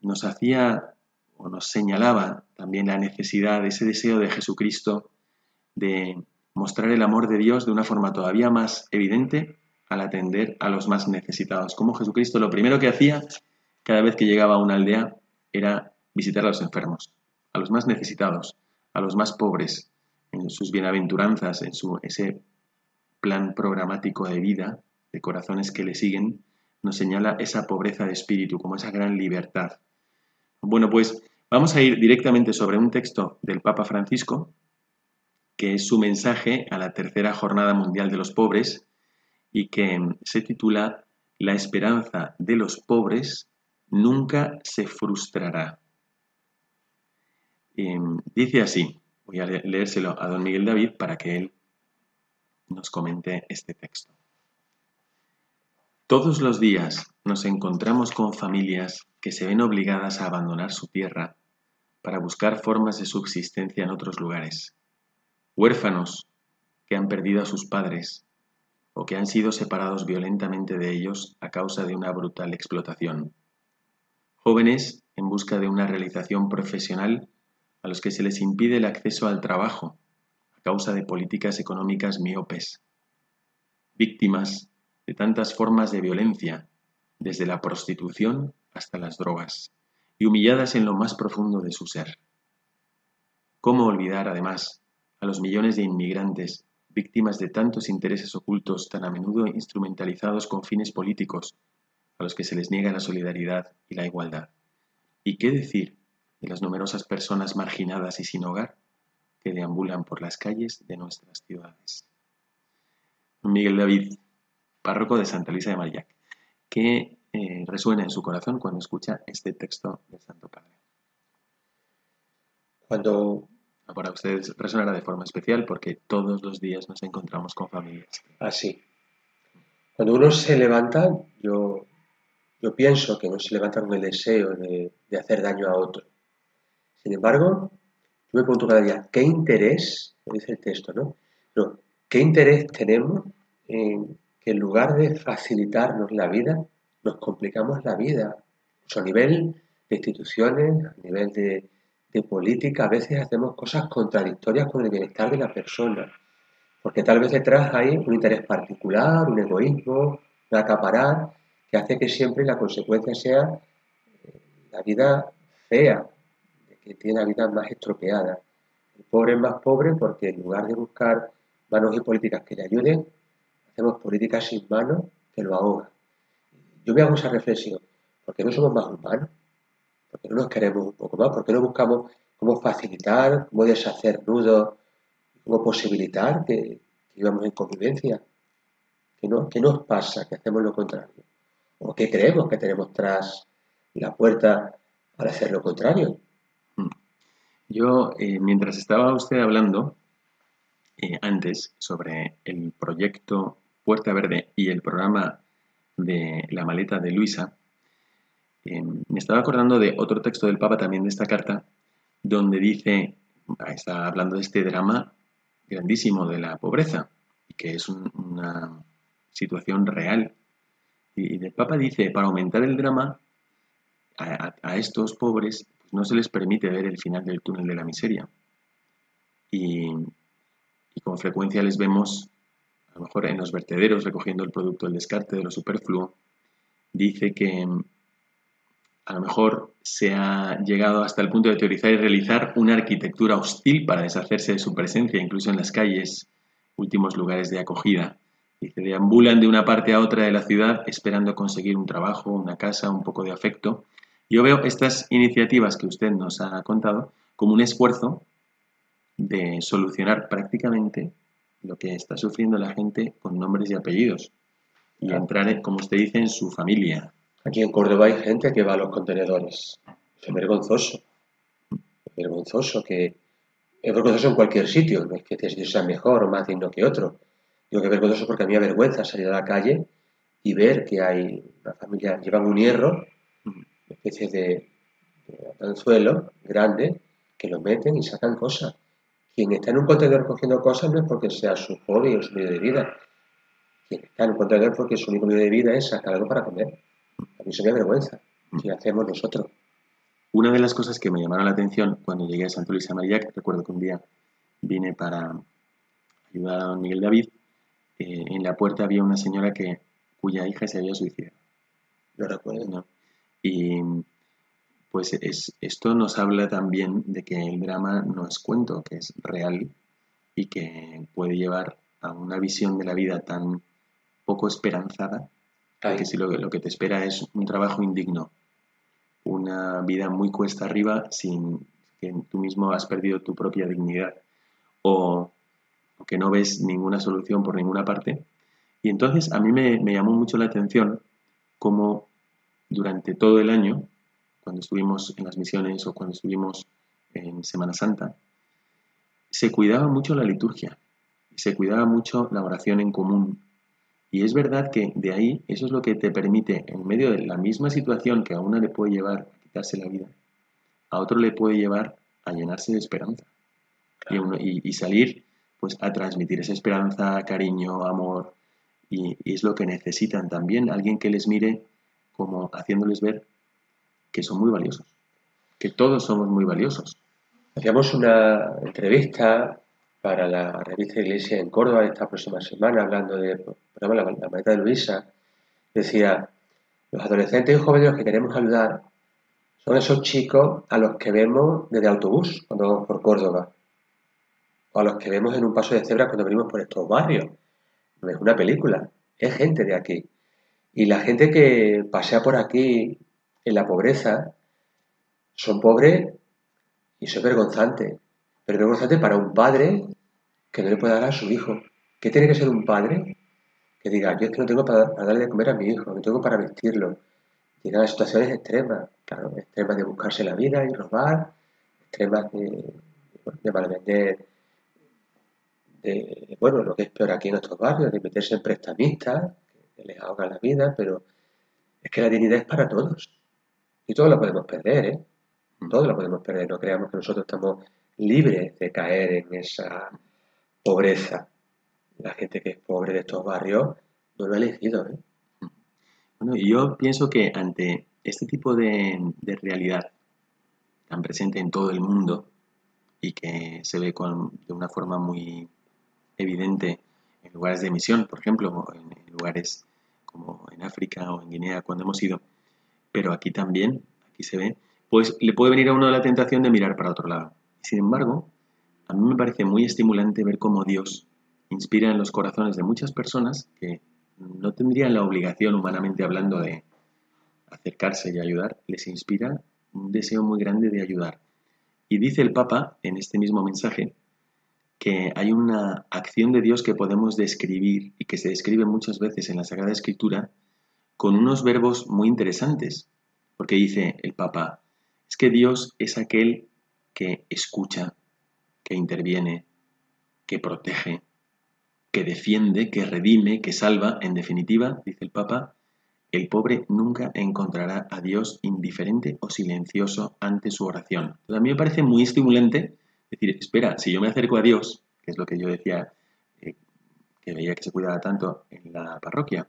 nos hacía o nos señalaba también la necesidad de ese deseo de Jesucristo de mostrar el amor de Dios de una forma todavía más evidente al atender a los más necesitados. Como Jesucristo lo primero que hacía cada vez que llegaba a una aldea era visitar a los enfermos, a los más necesitados, a los más pobres, en sus bienaventuranzas, en su, ese plan programático de vida, de corazones que le siguen, nos señala esa pobreza de espíritu como esa gran libertad. Bueno, pues vamos a ir directamente sobre un texto del Papa Francisco, que es su mensaje a la tercera jornada mundial de los pobres, y que se titula La esperanza de los pobres nunca se frustrará. dice así, voy a leérselo a don Miguel David para que él nos comente este texto. Todos los días nos encontramos con familias que se ven obligadas a abandonar su tierra para buscar formas de subsistencia en otros lugares. Huérfanos que han perdido a sus padres o que han sido separados violentamente de ellos a causa de una brutal explotación. Jóvenes en busca de una realización profesional a los que se les impide el acceso al trabajo a causa de políticas económicas miopes. Víctimas de tantas formas de violencia, desde la prostitución hasta las drogas, y humilladas en lo más profundo de su ser. ¿Cómo olvidar, además, a los millones de inmigrantes víctimas de tantos intereses ocultos tan a menudo instrumentalizados con fines políticos, a los que se les niega la solidaridad y la igualdad. ¿Y qué decir de las numerosas personas marginadas y sin hogar que deambulan por las calles de nuestras ciudades? Miguel David, párroco de Santa Luisa de Marillac, ¿qué eh, resuena en su corazón cuando escucha este texto del Santo Padre? Cuando para ustedes resonará de forma especial porque todos los días nos encontramos con familias. Así. Cuando uno se levanta, yo, yo pienso que no se levanta con el deseo de, hacer daño a otro. Sin embargo, Yo me pregunto cada día, ¿qué interés, dice el texto, ¿no? Pero, ¿qué interés tenemos en que en lugar de facilitarnos la vida, nos complicamos la vida? a nivel de instituciones, a nivel de, de política, a veces hacemos cosas contradictorias con el bienestar de la persona. Porque tal vez detrás hay un interés particular, un egoísmo, un acaparar, que hace que siempre la consecuencia sea eh, la vida fea, que tiene la vida más estropeada. El pobre es más pobre porque en lugar de buscar manos y políticas que le ayuden, hacemos políticas sin manos que lo ahogan. Yo me hago esa reflexión, ¿por qué no somos más humanos? ¿Por qué no nos queremos un poco más? ¿Por qué no buscamos cómo facilitar, cómo deshacer nudos, cómo posibilitar que, vivamos en convivencia? ¿Qué, no, ¿Qué nos pasa que hacemos lo contrario? ¿O qué creemos que tenemos tras la puerta al hacer lo contrario? Yo, eh, mientras estaba usted hablando eh, antes sobre el proyecto Puerta Verde y el programa de la maleta de Luisa, eh, me estaba acordando de otro texto del Papa también de esta carta, donde dice, está hablando de este drama grandísimo de la pobreza, y que es una situación real. Y, el Papa dice, para aumentar el drama, a estos pobres no se les permite ver el final del túnel de la miseria. Y, con frecuencia les vemos, a lo mejor en los vertederos, recogiendo el producto del descarte de lo superfluo. Dice que a lo mejor se ha llegado hasta el punto de teorizar y realizar una arquitectura hostil para deshacerse de su presencia, incluso en las calles, últimos lugares de acogida. Dice, deambulan de una parte a otra de la ciudad esperando conseguir un trabajo, una casa, un poco de afecto, yo veo estas iniciativas que usted nos ha contado como un esfuerzo de solucionar prácticamente lo que está sufriendo la gente con nombres y apellidos y entrar, como usted dice, en su familia. Aquí en Córdoba hay gente que va a los contenedores. Es vergonzoso. Es vergonzoso que... Es vergonzoso en cualquier sitio. No es que este sea mejor o más digno que otro. Digo que es vergonzoso porque a mí me vergüenza salir a la calle y ver que hay una familia, llevan un hierro especie de, anzuelo grande que lo meten y sacan cosas. Quien está en un contenedor cogiendo cosas no es porque sea su hobby o su medio de vida. Quien está en un contenedor porque su único medio de vida es sacar algo para comer. A mí se me vergüenza. Si hacemos nosotros. Una de las cosas que me llamaron la atención cuando llegué a Santo Luis Marillac, recuerdo que un día vine para ayudar a don Miguel David, eh, en la puerta había una señora que, cuya hija se había suicidado. Lo recuerdo. ¿no? Y pues es, esto nos habla también de que el drama no es cuento, que es real y que puede llevar a una visión de la vida tan poco esperanzada, que si lo, lo que te espera es un trabajo indigno, una vida muy cuesta arriba sin que tú mismo has perdido tu propia dignidad o, que no ves ninguna solución por ninguna parte. Y entonces a mí me, me llamó mucho la atención cómo durante todo el año, cuando estuvimos en las misiones o cuando estuvimos en Semana Santa, se cuidaba mucho la liturgia, se cuidaba mucho la oración en común. Y es verdad que de ahí eso es lo que te permite, en medio de la misma situación que a una le puede llevar a quitarse la vida, a otro le puede llevar a llenarse de esperanza. Y, salir pues a transmitir esa esperanza, cariño, amor. y es lo que necesitan también, alguien que les mire como haciéndoles ver que son muy valiosos, que todos somos muy valiosos. Hacíamos una entrevista para la revista Iglesia en Córdoba esta próxima semana, hablando de la, la maleta de Luisa. Decía, los adolescentes y jóvenes que queremos ayudar son esos chicos a los que vemos desde autobús cuando vamos por Córdoba, o a los que vemos en un paso de cebra cuando venimos por estos barrios. No es una película, es gente de aquí. Y la gente que pasea por aquí en la pobreza son pobres y eso es vergonzante. Pero es vergonzante para un padre que no le puede dar a su hijo. ¿Qué tiene que ser un padre? Que diga, yo es que no tengo para, darle de comer a mi hijo, no tengo para vestirlo. Llega a situaciones extremas, claro, extremas de buscarse la vida y robar, extremas de, de malvender, de, bueno, lo que es peor aquí en nuestros barrios, de meterse en prestamistas, les ahoga la vida, pero es que la dignidad es para todos. Y todos la podemos perder, ¿eh? Mm. Todos la podemos perder. No creamos que nosotros estamos libres de caer en esa pobreza. La gente que es pobre de estos barrios no lo ha elegido. ¿eh? Bueno, yo pienso que ante este tipo de, realidad tan presente en todo el mundo y que se ve con, de una forma muy evidente en lugares de misión, por ejemplo, en, en lugares como en África o en Guinea cuando hemos ido, pero aquí también, aquí se ve, pues le puede venir a uno la tentación de mirar para otro lado. Sin embargo, a mí me parece muy estimulante ver cómo Dios inspira en los corazones de muchas personas que no tendrían la obligación, humanamente hablando, de acercarse y ayudar, les inspira un deseo muy grande de ayudar. Y dice el Papa en este mismo mensaje que hay una acción de Dios que podemos describir y que se describe muchas veces en la Sagrada Escritura con unos verbos muy interesantes, porque dice el Papa, es que Dios es aquel que escucha, que interviene, que protege, que defiende, que redime, que salva. En definitiva, dice el Papa, el pobre nunca encontrará a Dios indiferente o silencioso ante su oración. a mí me parece muy estimulante decir, espera, si yo me acerco a Dios, que es lo que yo decía, eh, que veía que se cuidaba tanto en la parroquia,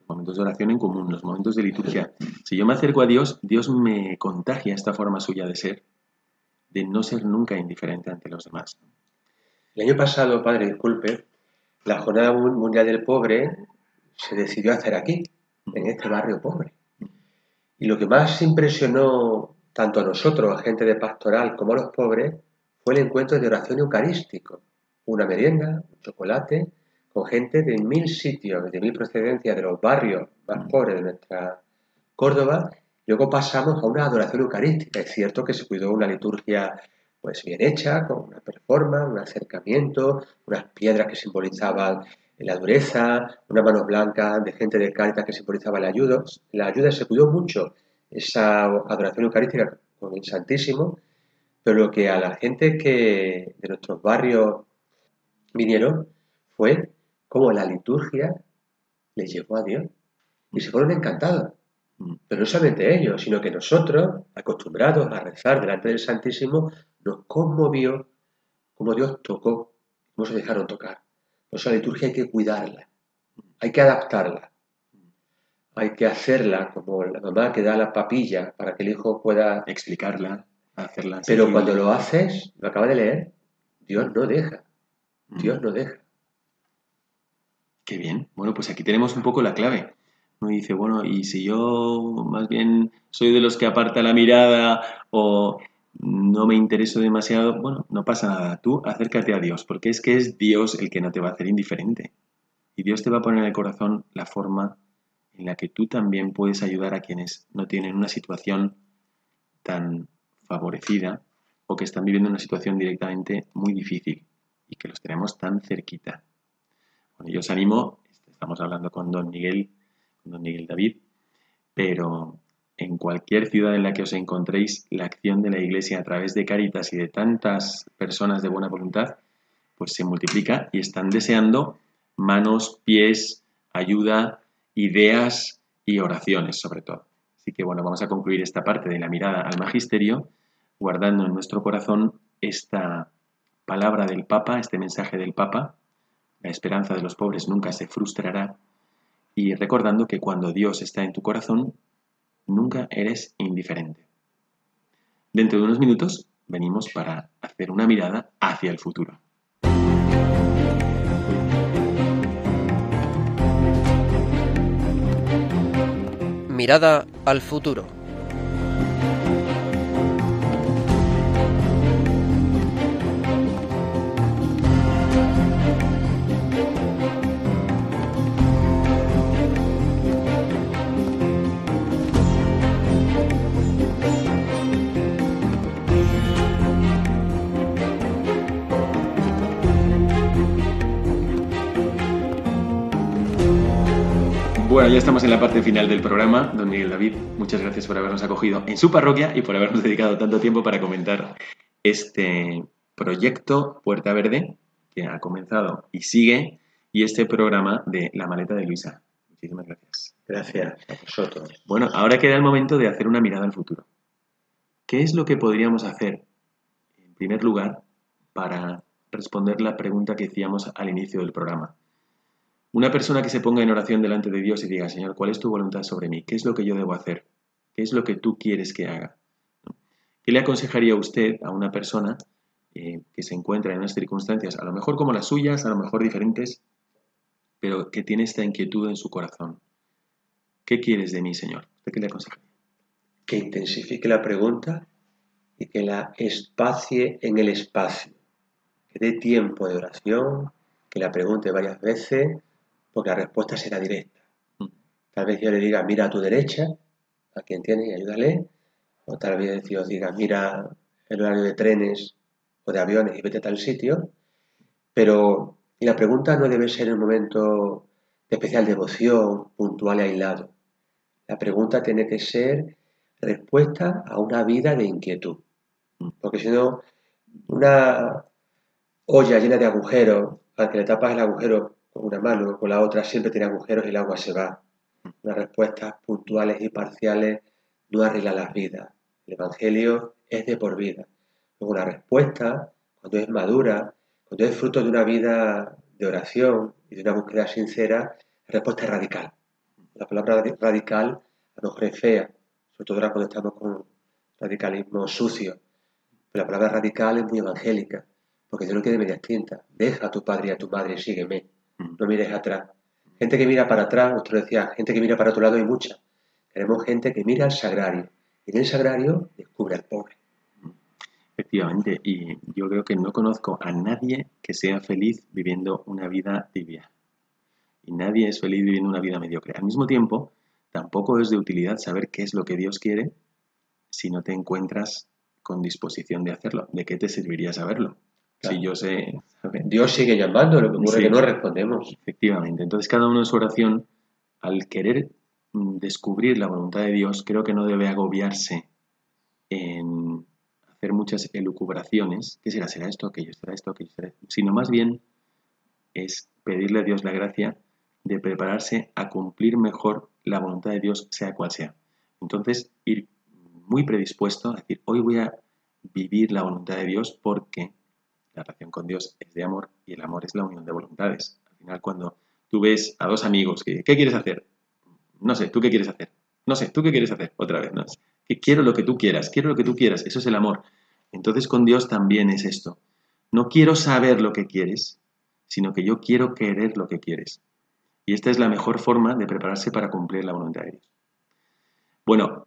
los momentos de oración en común, los momentos de liturgia, si yo me acerco a Dios, Dios me contagia esta forma suya de ser, de no ser nunca indiferente ante los demás. El año pasado, padre, disculpe, la Jornada Mundial del Pobre se decidió hacer aquí, en este barrio pobre. Y lo que más impresionó tanto a nosotros, a gente de pastoral, como a los pobres, fue el encuentro de oración eucarístico. Una merienda, un chocolate, con gente de mil sitios, de mil procedencias, de los barrios más pobres de nuestra Córdoba. Luego pasamos a una adoración eucarística. Es cierto que se cuidó una liturgia pues bien hecha, con una performance, un acercamiento, unas piedras que simbolizaban la dureza, unas manos blancas de gente de Cáritas que simbolizaban la ayuda. La ayuda se cuidó mucho, esa adoración eucarística con el Santísimo, pero lo que a la gente que de nuestros barrios vinieron fue como la liturgia les llevó a Dios y se fueron encantados. Pero no solamente ellos, sino que nosotros, acostumbrados a rezar delante del Santísimo, nos conmovió como Dios tocó, cómo se dejaron tocar. Por eso la liturgia hay que cuidarla, hay que adaptarla, hay que hacerla como la mamá que da la papilla para que el hijo pueda explicarla, hacerla. Pero cuando lo haces, lo acaba de leer, Dios no deja. Dios no deja. Qué bien. Bueno, pues aquí tenemos un poco la clave. Uno dice, bueno, y si yo más bien soy de los que aparta la mirada o no me intereso demasiado, bueno, no pasa nada. Tú acércate a Dios, porque es que es Dios el que no te va a hacer indiferente. Y Dios te va a poner en el corazón la forma en la que tú también puedes ayudar a quienes no tienen una situación tan favorecida o que están viviendo una situación directamente muy difícil y que los tenemos tan cerquita. Bueno, yo os animo, estamos hablando con don Miguel, don Miguel David, pero en cualquier ciudad en la que os encontréis, la acción de la Iglesia a través de Caritas y de tantas personas de buena voluntad, pues se multiplica y están deseando manos, pies, ayuda, ideas y oraciones sobre todo. Así que bueno, vamos a concluir esta parte de la mirada al magisterio guardando en nuestro corazón esta palabra del Papa, este mensaje del Papa, la esperanza de los pobres nunca se frustrará, y recordando que cuando Dios está en tu corazón, nunca eres indiferente. Dentro de unos minutos venimos para hacer una mirada hacia el futuro. Mirada al futuro. Bueno, ya estamos en la parte final del programa. Don Miguel David, muchas gracias por habernos acogido en su parroquia y por habernos dedicado tanto tiempo para comentar este proyecto Puerta Verde que ha comenzado y sigue y este programa de La Maleta de Luisa. Muchísimas gracias. Gracias a vosotros. Bueno, ahora queda el momento de hacer una mirada al futuro. ¿Qué es lo que podríamos hacer primer lugar, para responder la pregunta que hacíamos al inicio del programa. Una persona que se ponga en oración delante de Dios y diga, Señor, ¿cuál es tu voluntad sobre mí? ¿Qué es lo que yo debo hacer? ¿Qué es lo que tú quieres que haga? ¿Qué le aconsejaría usted a una persona eh, que se encuentra en unas circunstancias, a lo mejor como las suyas, a lo mejor diferentes, pero que tiene esta inquietud en su corazón? ¿Qué quieres de mí, Señor? ¿Usted qué le aconsejaría? Que intensifique la pregunta y que la espacie en el espacio. Que dé tiempo de oración, que la pregunte varias veces, porque la respuesta será directa. Mm. Tal vez yo le diga, mira a tu derecha, a quien tiene y ayúdale. O tal vez Dios diga, mira el horario de trenes o de aviones y vete a tal sitio. Pero y la pregunta no debe ser en un momento de especial devoción, puntual y aislado. La pregunta tiene que ser respuesta a una vida de inquietud. Porque si no, una olla llena de agujeros, al que le tapas el agujero con una mano con la otra, siempre tiene agujeros y el agua se va. Unas respuestas puntuales y parciales no arreglan las vidas. El Evangelio es de por vida. Luego la respuesta, cuando es madura, cuando es fruto de una vida de oración y de una búsqueda sincera, la respuesta es radical. La palabra radical a lo mejor es fea, sobre todo ahora cuando estamos con radicalismo sucio. Pero la palabra radical es muy evangélica, porque Dios no quiere medias tintas. Deja a tu padre y a tu madre y sígueme. No mires atrás. Gente que mira para atrás, usted decía, gente que mira para otro lado hay mucha. Queremos gente que mira al sagrario. Y en el sagrario descubre al pobre. Efectivamente, y yo creo que no conozco a nadie que sea feliz viviendo una vida tibia. Y nadie es feliz viviendo una vida mediocre. Al mismo tiempo, tampoco es de utilidad saber qué es lo que Dios quiere si no te encuentras con disposición de hacerlo. ¿De qué te serviría saberlo? Claro. Si yo sé... Dios sigue llamando, lo que ocurre Sí. que no respondemos. Efectivamente. Entonces cada uno en su oración, al querer mm, descubrir la voluntad de Dios, creo que no debe agobiarse en hacer muchas elucubraciones. ¿Qué será? ¿Será esto? ¿Aquello? ¿Será esto? ¿Aquello? ¿Será? Sino más bien es pedirle a Dios la gracia de prepararse a cumplir mejor la voluntad de Dios, sea cual sea. Entonces, ir muy predispuesto a decir, hoy voy a vivir la voluntad de Dios porque la relación con Dios es de amor y el amor es la unión de voluntades. Al final, cuando tú ves a dos amigos que, ¿qué quieres hacer? No sé, ¿tú qué quieres hacer? No sé, ¿tú qué quieres hacer? Otra vez, no. Que quiero lo que tú quieras, quiero lo que tú quieras, eso es el amor. Entonces con Dios también es esto. No quiero saber lo que quieres, sino que yo quiero querer lo que quieres. Y esta es la mejor forma de prepararse para cumplir la voluntad de Dios. Bueno,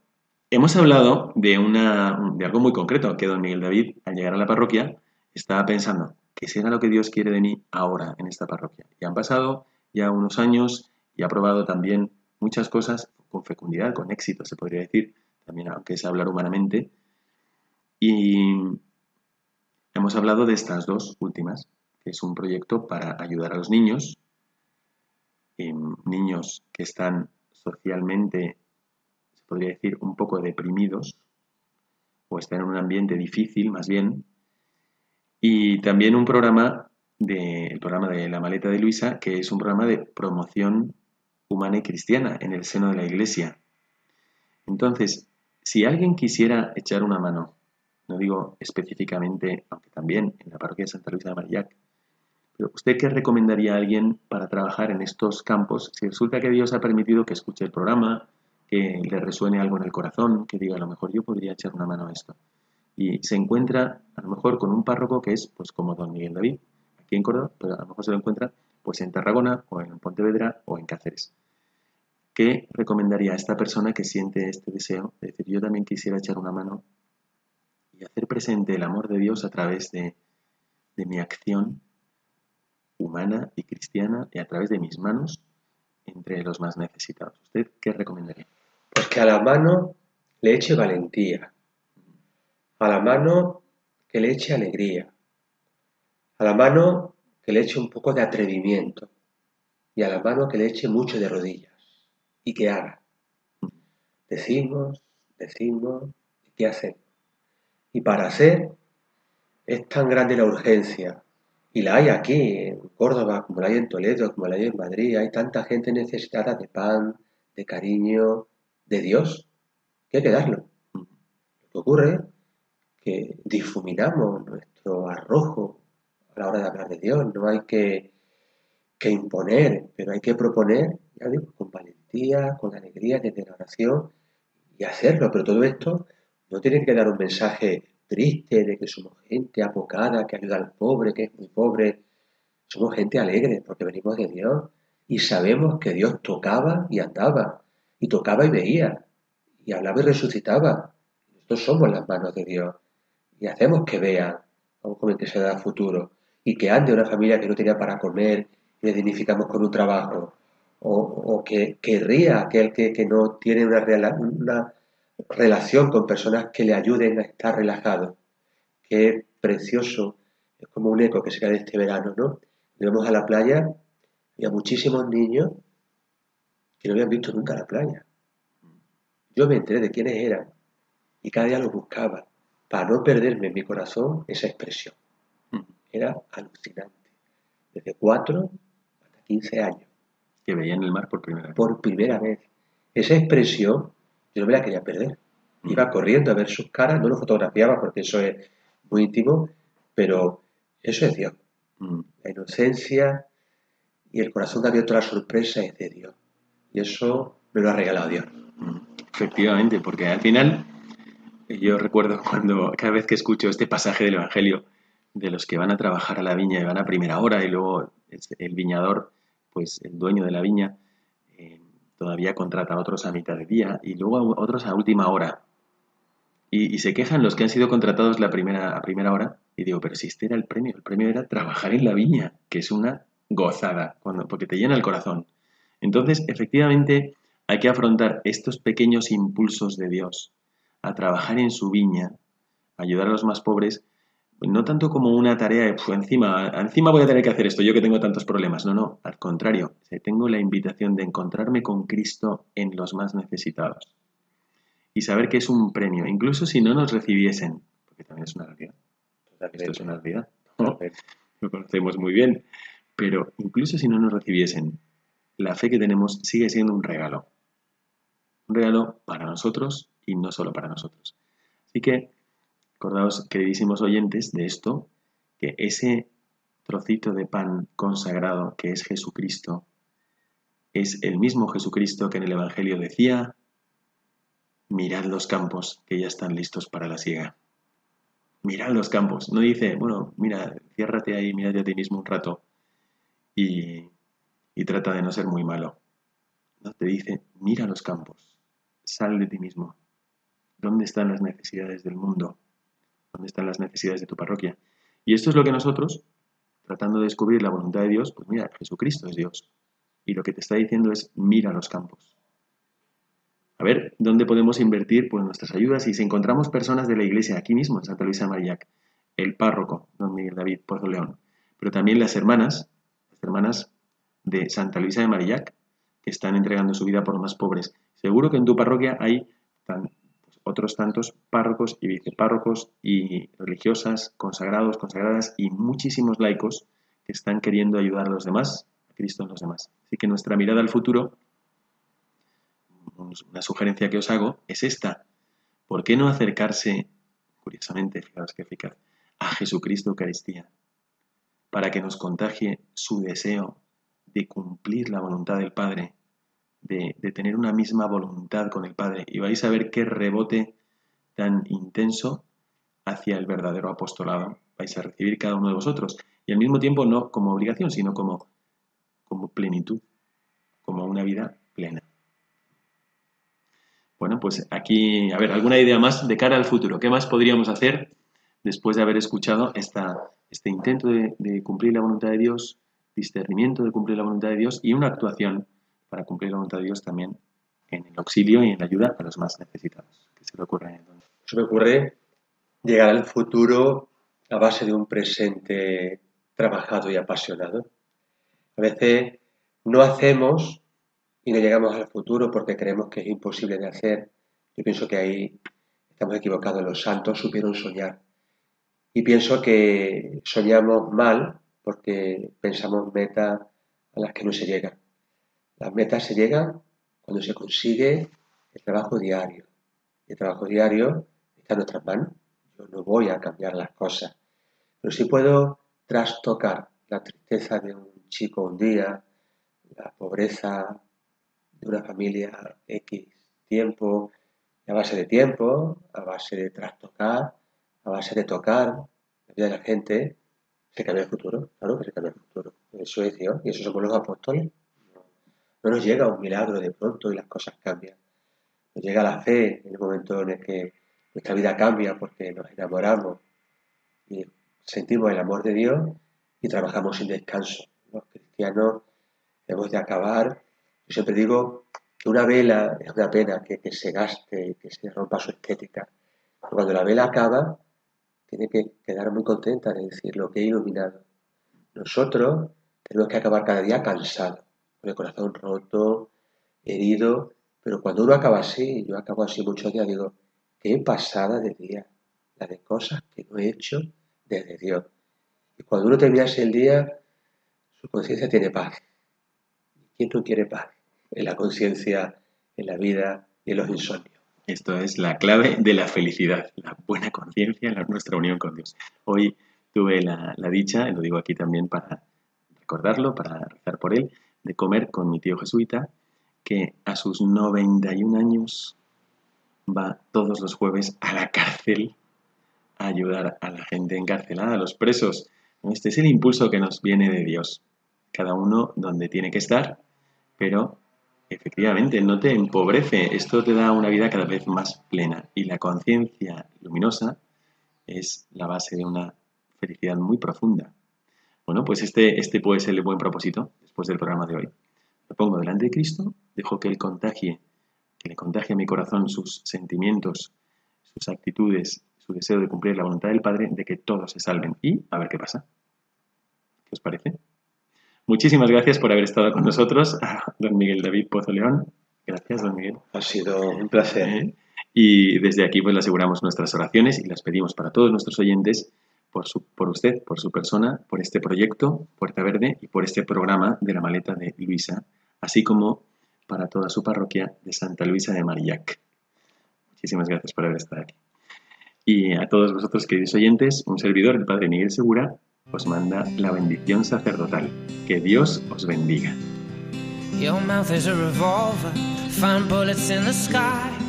hemos hablado de, una, de algo muy concreto, que don Miguel David, al llegar a la parroquia, estaba pensando, ¿qué será lo que Dios quiere de mí ahora en esta parroquia? Y han pasado ya unos años y ha probado también muchas cosas con fecundidad, con éxito, se podría decir, también aunque es hablar humanamente. Y hemos hablado de estas dos últimas, que es un proyecto para ayudar a los niños, niños que están socialmente, se podría decir, un poco deprimidos, o están en un ambiente difícil más bien, y también un programa de, el programa de La Maleta de Luisa, que es un programa de promoción humana y cristiana en el seno de la Iglesia. Entonces, si alguien quisiera echar una mano, no digo específicamente, aunque también en la parroquia de Santa Luisa de Marillac, pero ¿usted qué recomendaría a alguien para trabajar en estos campos? Si resulta que Dios ha permitido que escuche el programa, que le resuene algo en el corazón, que diga, a lo mejor yo podría echar una mano a esto. Y se encuentra, a lo mejor, con un párroco que es, pues, como don Miguel David, aquí en Córdoba, pero a lo mejor se lo encuentra, pues, en Tarragona, o en Pontevedra, o en Cáceres. ¿Qué recomendaría a esta persona que siente este deseo de decir, yo también quisiera echar una mano y hacer presente el amor de Dios a través de, de mi acción humana y cristiana y a través de mis manos entre los más necesitados. ¿Usted qué recomendaría? Pues que a la mano le eche valentía, a la mano que le eche alegría, a la mano que le eche un poco de atrevimiento y a la mano que le eche mucho de rodillas y que haga. Decimos, decimos, ¿y qué hacemos? Y para hacer es tan grande la urgencia, y la hay aquí en Córdoba, como la hay en Toledo, como la hay en Madrid, hay tanta gente necesitada de pan, de cariño, de Dios, que hay que darlo. Lo que ocurre que difuminamos nuestro arrojo a la hora de hablar de Dios. No hay que, que imponer, pero hay que proponer, ya digo, con valentía, con alegría, desde la oración y hacerlo. Pero todo esto no tiene que dar un mensaje triste de que somos gente apocada, que ayuda al pobre, que es muy pobre. Somos gente alegre porque venimos de Dios y sabemos que Dios tocaba y andaba, y tocaba y veía, y hablaba y resucitaba. Nosotros somos las manos de Dios y hacemos que vea, como que se da futuro, y que ande una familia que no tenía para comer y le dignificamos con un trabajo, o, que, que, ría aquel que, no tiene una, una relación con personas que le ayuden a estar relajado. Qué precioso, es como un eco que se cae este verano, ¿no? Vamos a la playa y a muchísimos niños que no habían visto nunca la playa. Yo me enteré de quiénes eran y cada día los buscaba para no perderme en mi corazón esa expresión. Era alucinante. Desde 4 hasta 15 años. Que veían el mar por primera vez. Por primera vez. Esa expresión yo no me la quería perder. Mm. Iba corriendo a ver sus caras, no lo fotografiaba porque eso es muy íntimo, pero eso es Dios. Mm. La inocencia y el corazón que abierto la sorpresa es de Dios. Y eso me lo ha regalado Dios. Mm. Efectivamente, porque al final yo recuerdo cuando cada vez que escucho este pasaje del Evangelio de los que van a trabajar a la viña y van a primera hora y luego el viñador, pues el dueño de la viña, eh, todavía contrata a otros a mitad de día y luego a otros a última hora. Y, se quejan los que han sido contratados la primera, a primera hora. Y digo, pero si este era el premio, el premio era trabajar en la viña, que es una gozada, cuando, porque te llena el corazón. Entonces, efectivamente, hay que afrontar estos pequeños impulsos de Dios a trabajar en su viña, ayudar a los más pobres, no tanto como una tarea de, pues, encima, encima voy a tener que hacer esto, yo que tengo tantos problemas. No, no, al contrario, tengo la invitación de encontrarme con Cristo en los más necesitados. Y saber que es un premio, incluso si no nos recibiesen, porque también es una realidad. Esto es una realidad. Lo conocemos muy bien. Pero incluso si no nos recibiesen, la fe que tenemos sigue siendo un regalo. Un regalo para nosotros y no solo para nosotros. Así que Acordaos, queridísimos oyentes, de esto, que ese trocito de pan consagrado que es Jesucristo, es el mismo Jesucristo que en el Evangelio decía, mirad los campos que ya están listos para la siega. Mirad los campos. No dice, bueno, mira, ciérrate ahí, mírate a ti mismo un rato y, y trata de no ser muy malo. No, te dice, mira los campos, sal de ti mismo. ¿Dónde están las necesidades del mundo? dónde están las necesidades de tu parroquia. Y esto es lo que nosotros, tratando de descubrir la voluntad de Dios, pues mira, Jesucristo es Dios. Y lo que te está diciendo es, mira los campos. A ver, ¿dónde podemos invertir pues, nuestras ayudas? Y si encontramos personas de la iglesia aquí mismo, en Santa Luisa Marillac, el párroco, don Miguel David Pozo León, pero también las hermanas, las hermanas de Santa Luisa de Marillac, que están entregando su vida por los más pobres. Seguro que en tu parroquia hay tan, otros tantos párrocos y vicepárrocos y religiosas, consagrados, consagradas y muchísimos laicos que están queriendo ayudar a los demás, a Cristo en los demás. Así que nuestra mirada al futuro, una sugerencia que os hago, es esta. ¿Por qué no acercarse, curiosamente, fijaos qué eficaz, a Jesucristo Eucaristía? Para que nos contagie su deseo de cumplir la voluntad del Padre de, tener una misma voluntad con el Padre y vais a ver qué rebote tan intenso hacia el verdadero apostolado vais a recibir cada uno de vosotros. Y al mismo tiempo no como obligación, sino como, como plenitud, como una vida plena. Bueno, pues aquí, a ver, alguna idea más de cara al futuro. ¿Qué más podríamos hacer después de haber escuchado esta, este intento de, de cumplir la voluntad de Dios, discernimiento de cumplir la voluntad de Dios y una actuación para cumplir la voluntad de Dios también en el auxilio y en la ayuda a los más necesitados. ¿Qué se le ocurre? Se me ocurre llegar al futuro a base de un presente trabajado y apasionado. A veces no hacemos y no llegamos al futuro porque creemos que es imposible de hacer. Yo pienso que ahí estamos equivocados. Los santos supieron soñar. Y pienso que soñamos mal porque pensamos metas a las que no se llega. Las metas se llegan cuando se consigue el trabajo diario. Y el trabajo diario está en nuestras manos. Yo no voy a cambiar las cosas, pero sí puedo trastocar la tristeza de un chico un día, la pobreza de una familia X tiempo, a base de tiempo, a base de trastocar, a base de tocar la vida de la gente, se cambia el futuro, claro que se cambia el futuro. Eso es Dios y eso somos los apóstoles. No, nos llega un milagro de pronto y las cosas cambian. Nos llega la fe en el momento en el que nuestra vida cambia porque nos enamoramos y sentimos el amor de Dios y trabajamos sin descanso. Los cristianos hemos de acabar, yo siempre digo que una vela es una pena que, se gaste, que se rompa su estética. cuando la vela acaba, tiene que quedar muy contenta de decir lo que he iluminado. Nosotros tenemos que acabar cada día cansados, con el corazón roto, herido, pero cuando uno acaba así, yo acabo así muchos días, digo, qué pasada de día, la de cosas que no he hecho desde Dios. Y cuando uno termina el día, su conciencia tiene paz. ¿Quién no quiere paz? En la conciencia, en la vida y en los insomnios. Esto es la clave de la felicidad, la buena conciencia, nuestra unión con Dios. Hoy tuve la, dicha, y lo digo aquí también para recordarlo, para rezar por él, de comer con mi tío jesuita, que a sus 91 años va todos los jueves a la cárcel a ayudar a la gente encarcelada, a los presos. Este es el impulso que nos viene de Dios. Cada uno donde tiene que estar, pero efectivamente no te empobrece. Esto te da una vida cada vez más plena. Y la conciencia luminosa es la base de una felicidad muy profunda. Bueno, pues este, este puede ser el buen propósito del programa de hoy. Lo pongo delante de Cristo, dejo que Él contagie, que le contagie a mi corazón sus sentimientos, sus actitudes, su deseo de cumplir la voluntad del Padre, de que todos se salven. Y a ver qué pasa. ¿Qué os parece? Muchísimas gracias por haber estado con nosotros, don Miguel David Pozo León. Gracias, don Miguel. Ha sido un placer. Y desde aquí pues le aseguramos nuestras oraciones y las pedimos para todos nuestros oyentes por, su, por usted, por su persona, por este proyecto Puerta Verde y por este programa de la maleta de Luisa, así como para toda su parroquia de Santa Luisa de Marillac. Muchísimas gracias por haber estado aquí. Y a todos vosotros, queridos oyentes, un servidor, el Padre Miguel Segura, os manda la bendición sacerdotal. Que Dios os bendiga. Your mouth is a revolver, find bullets in the sky.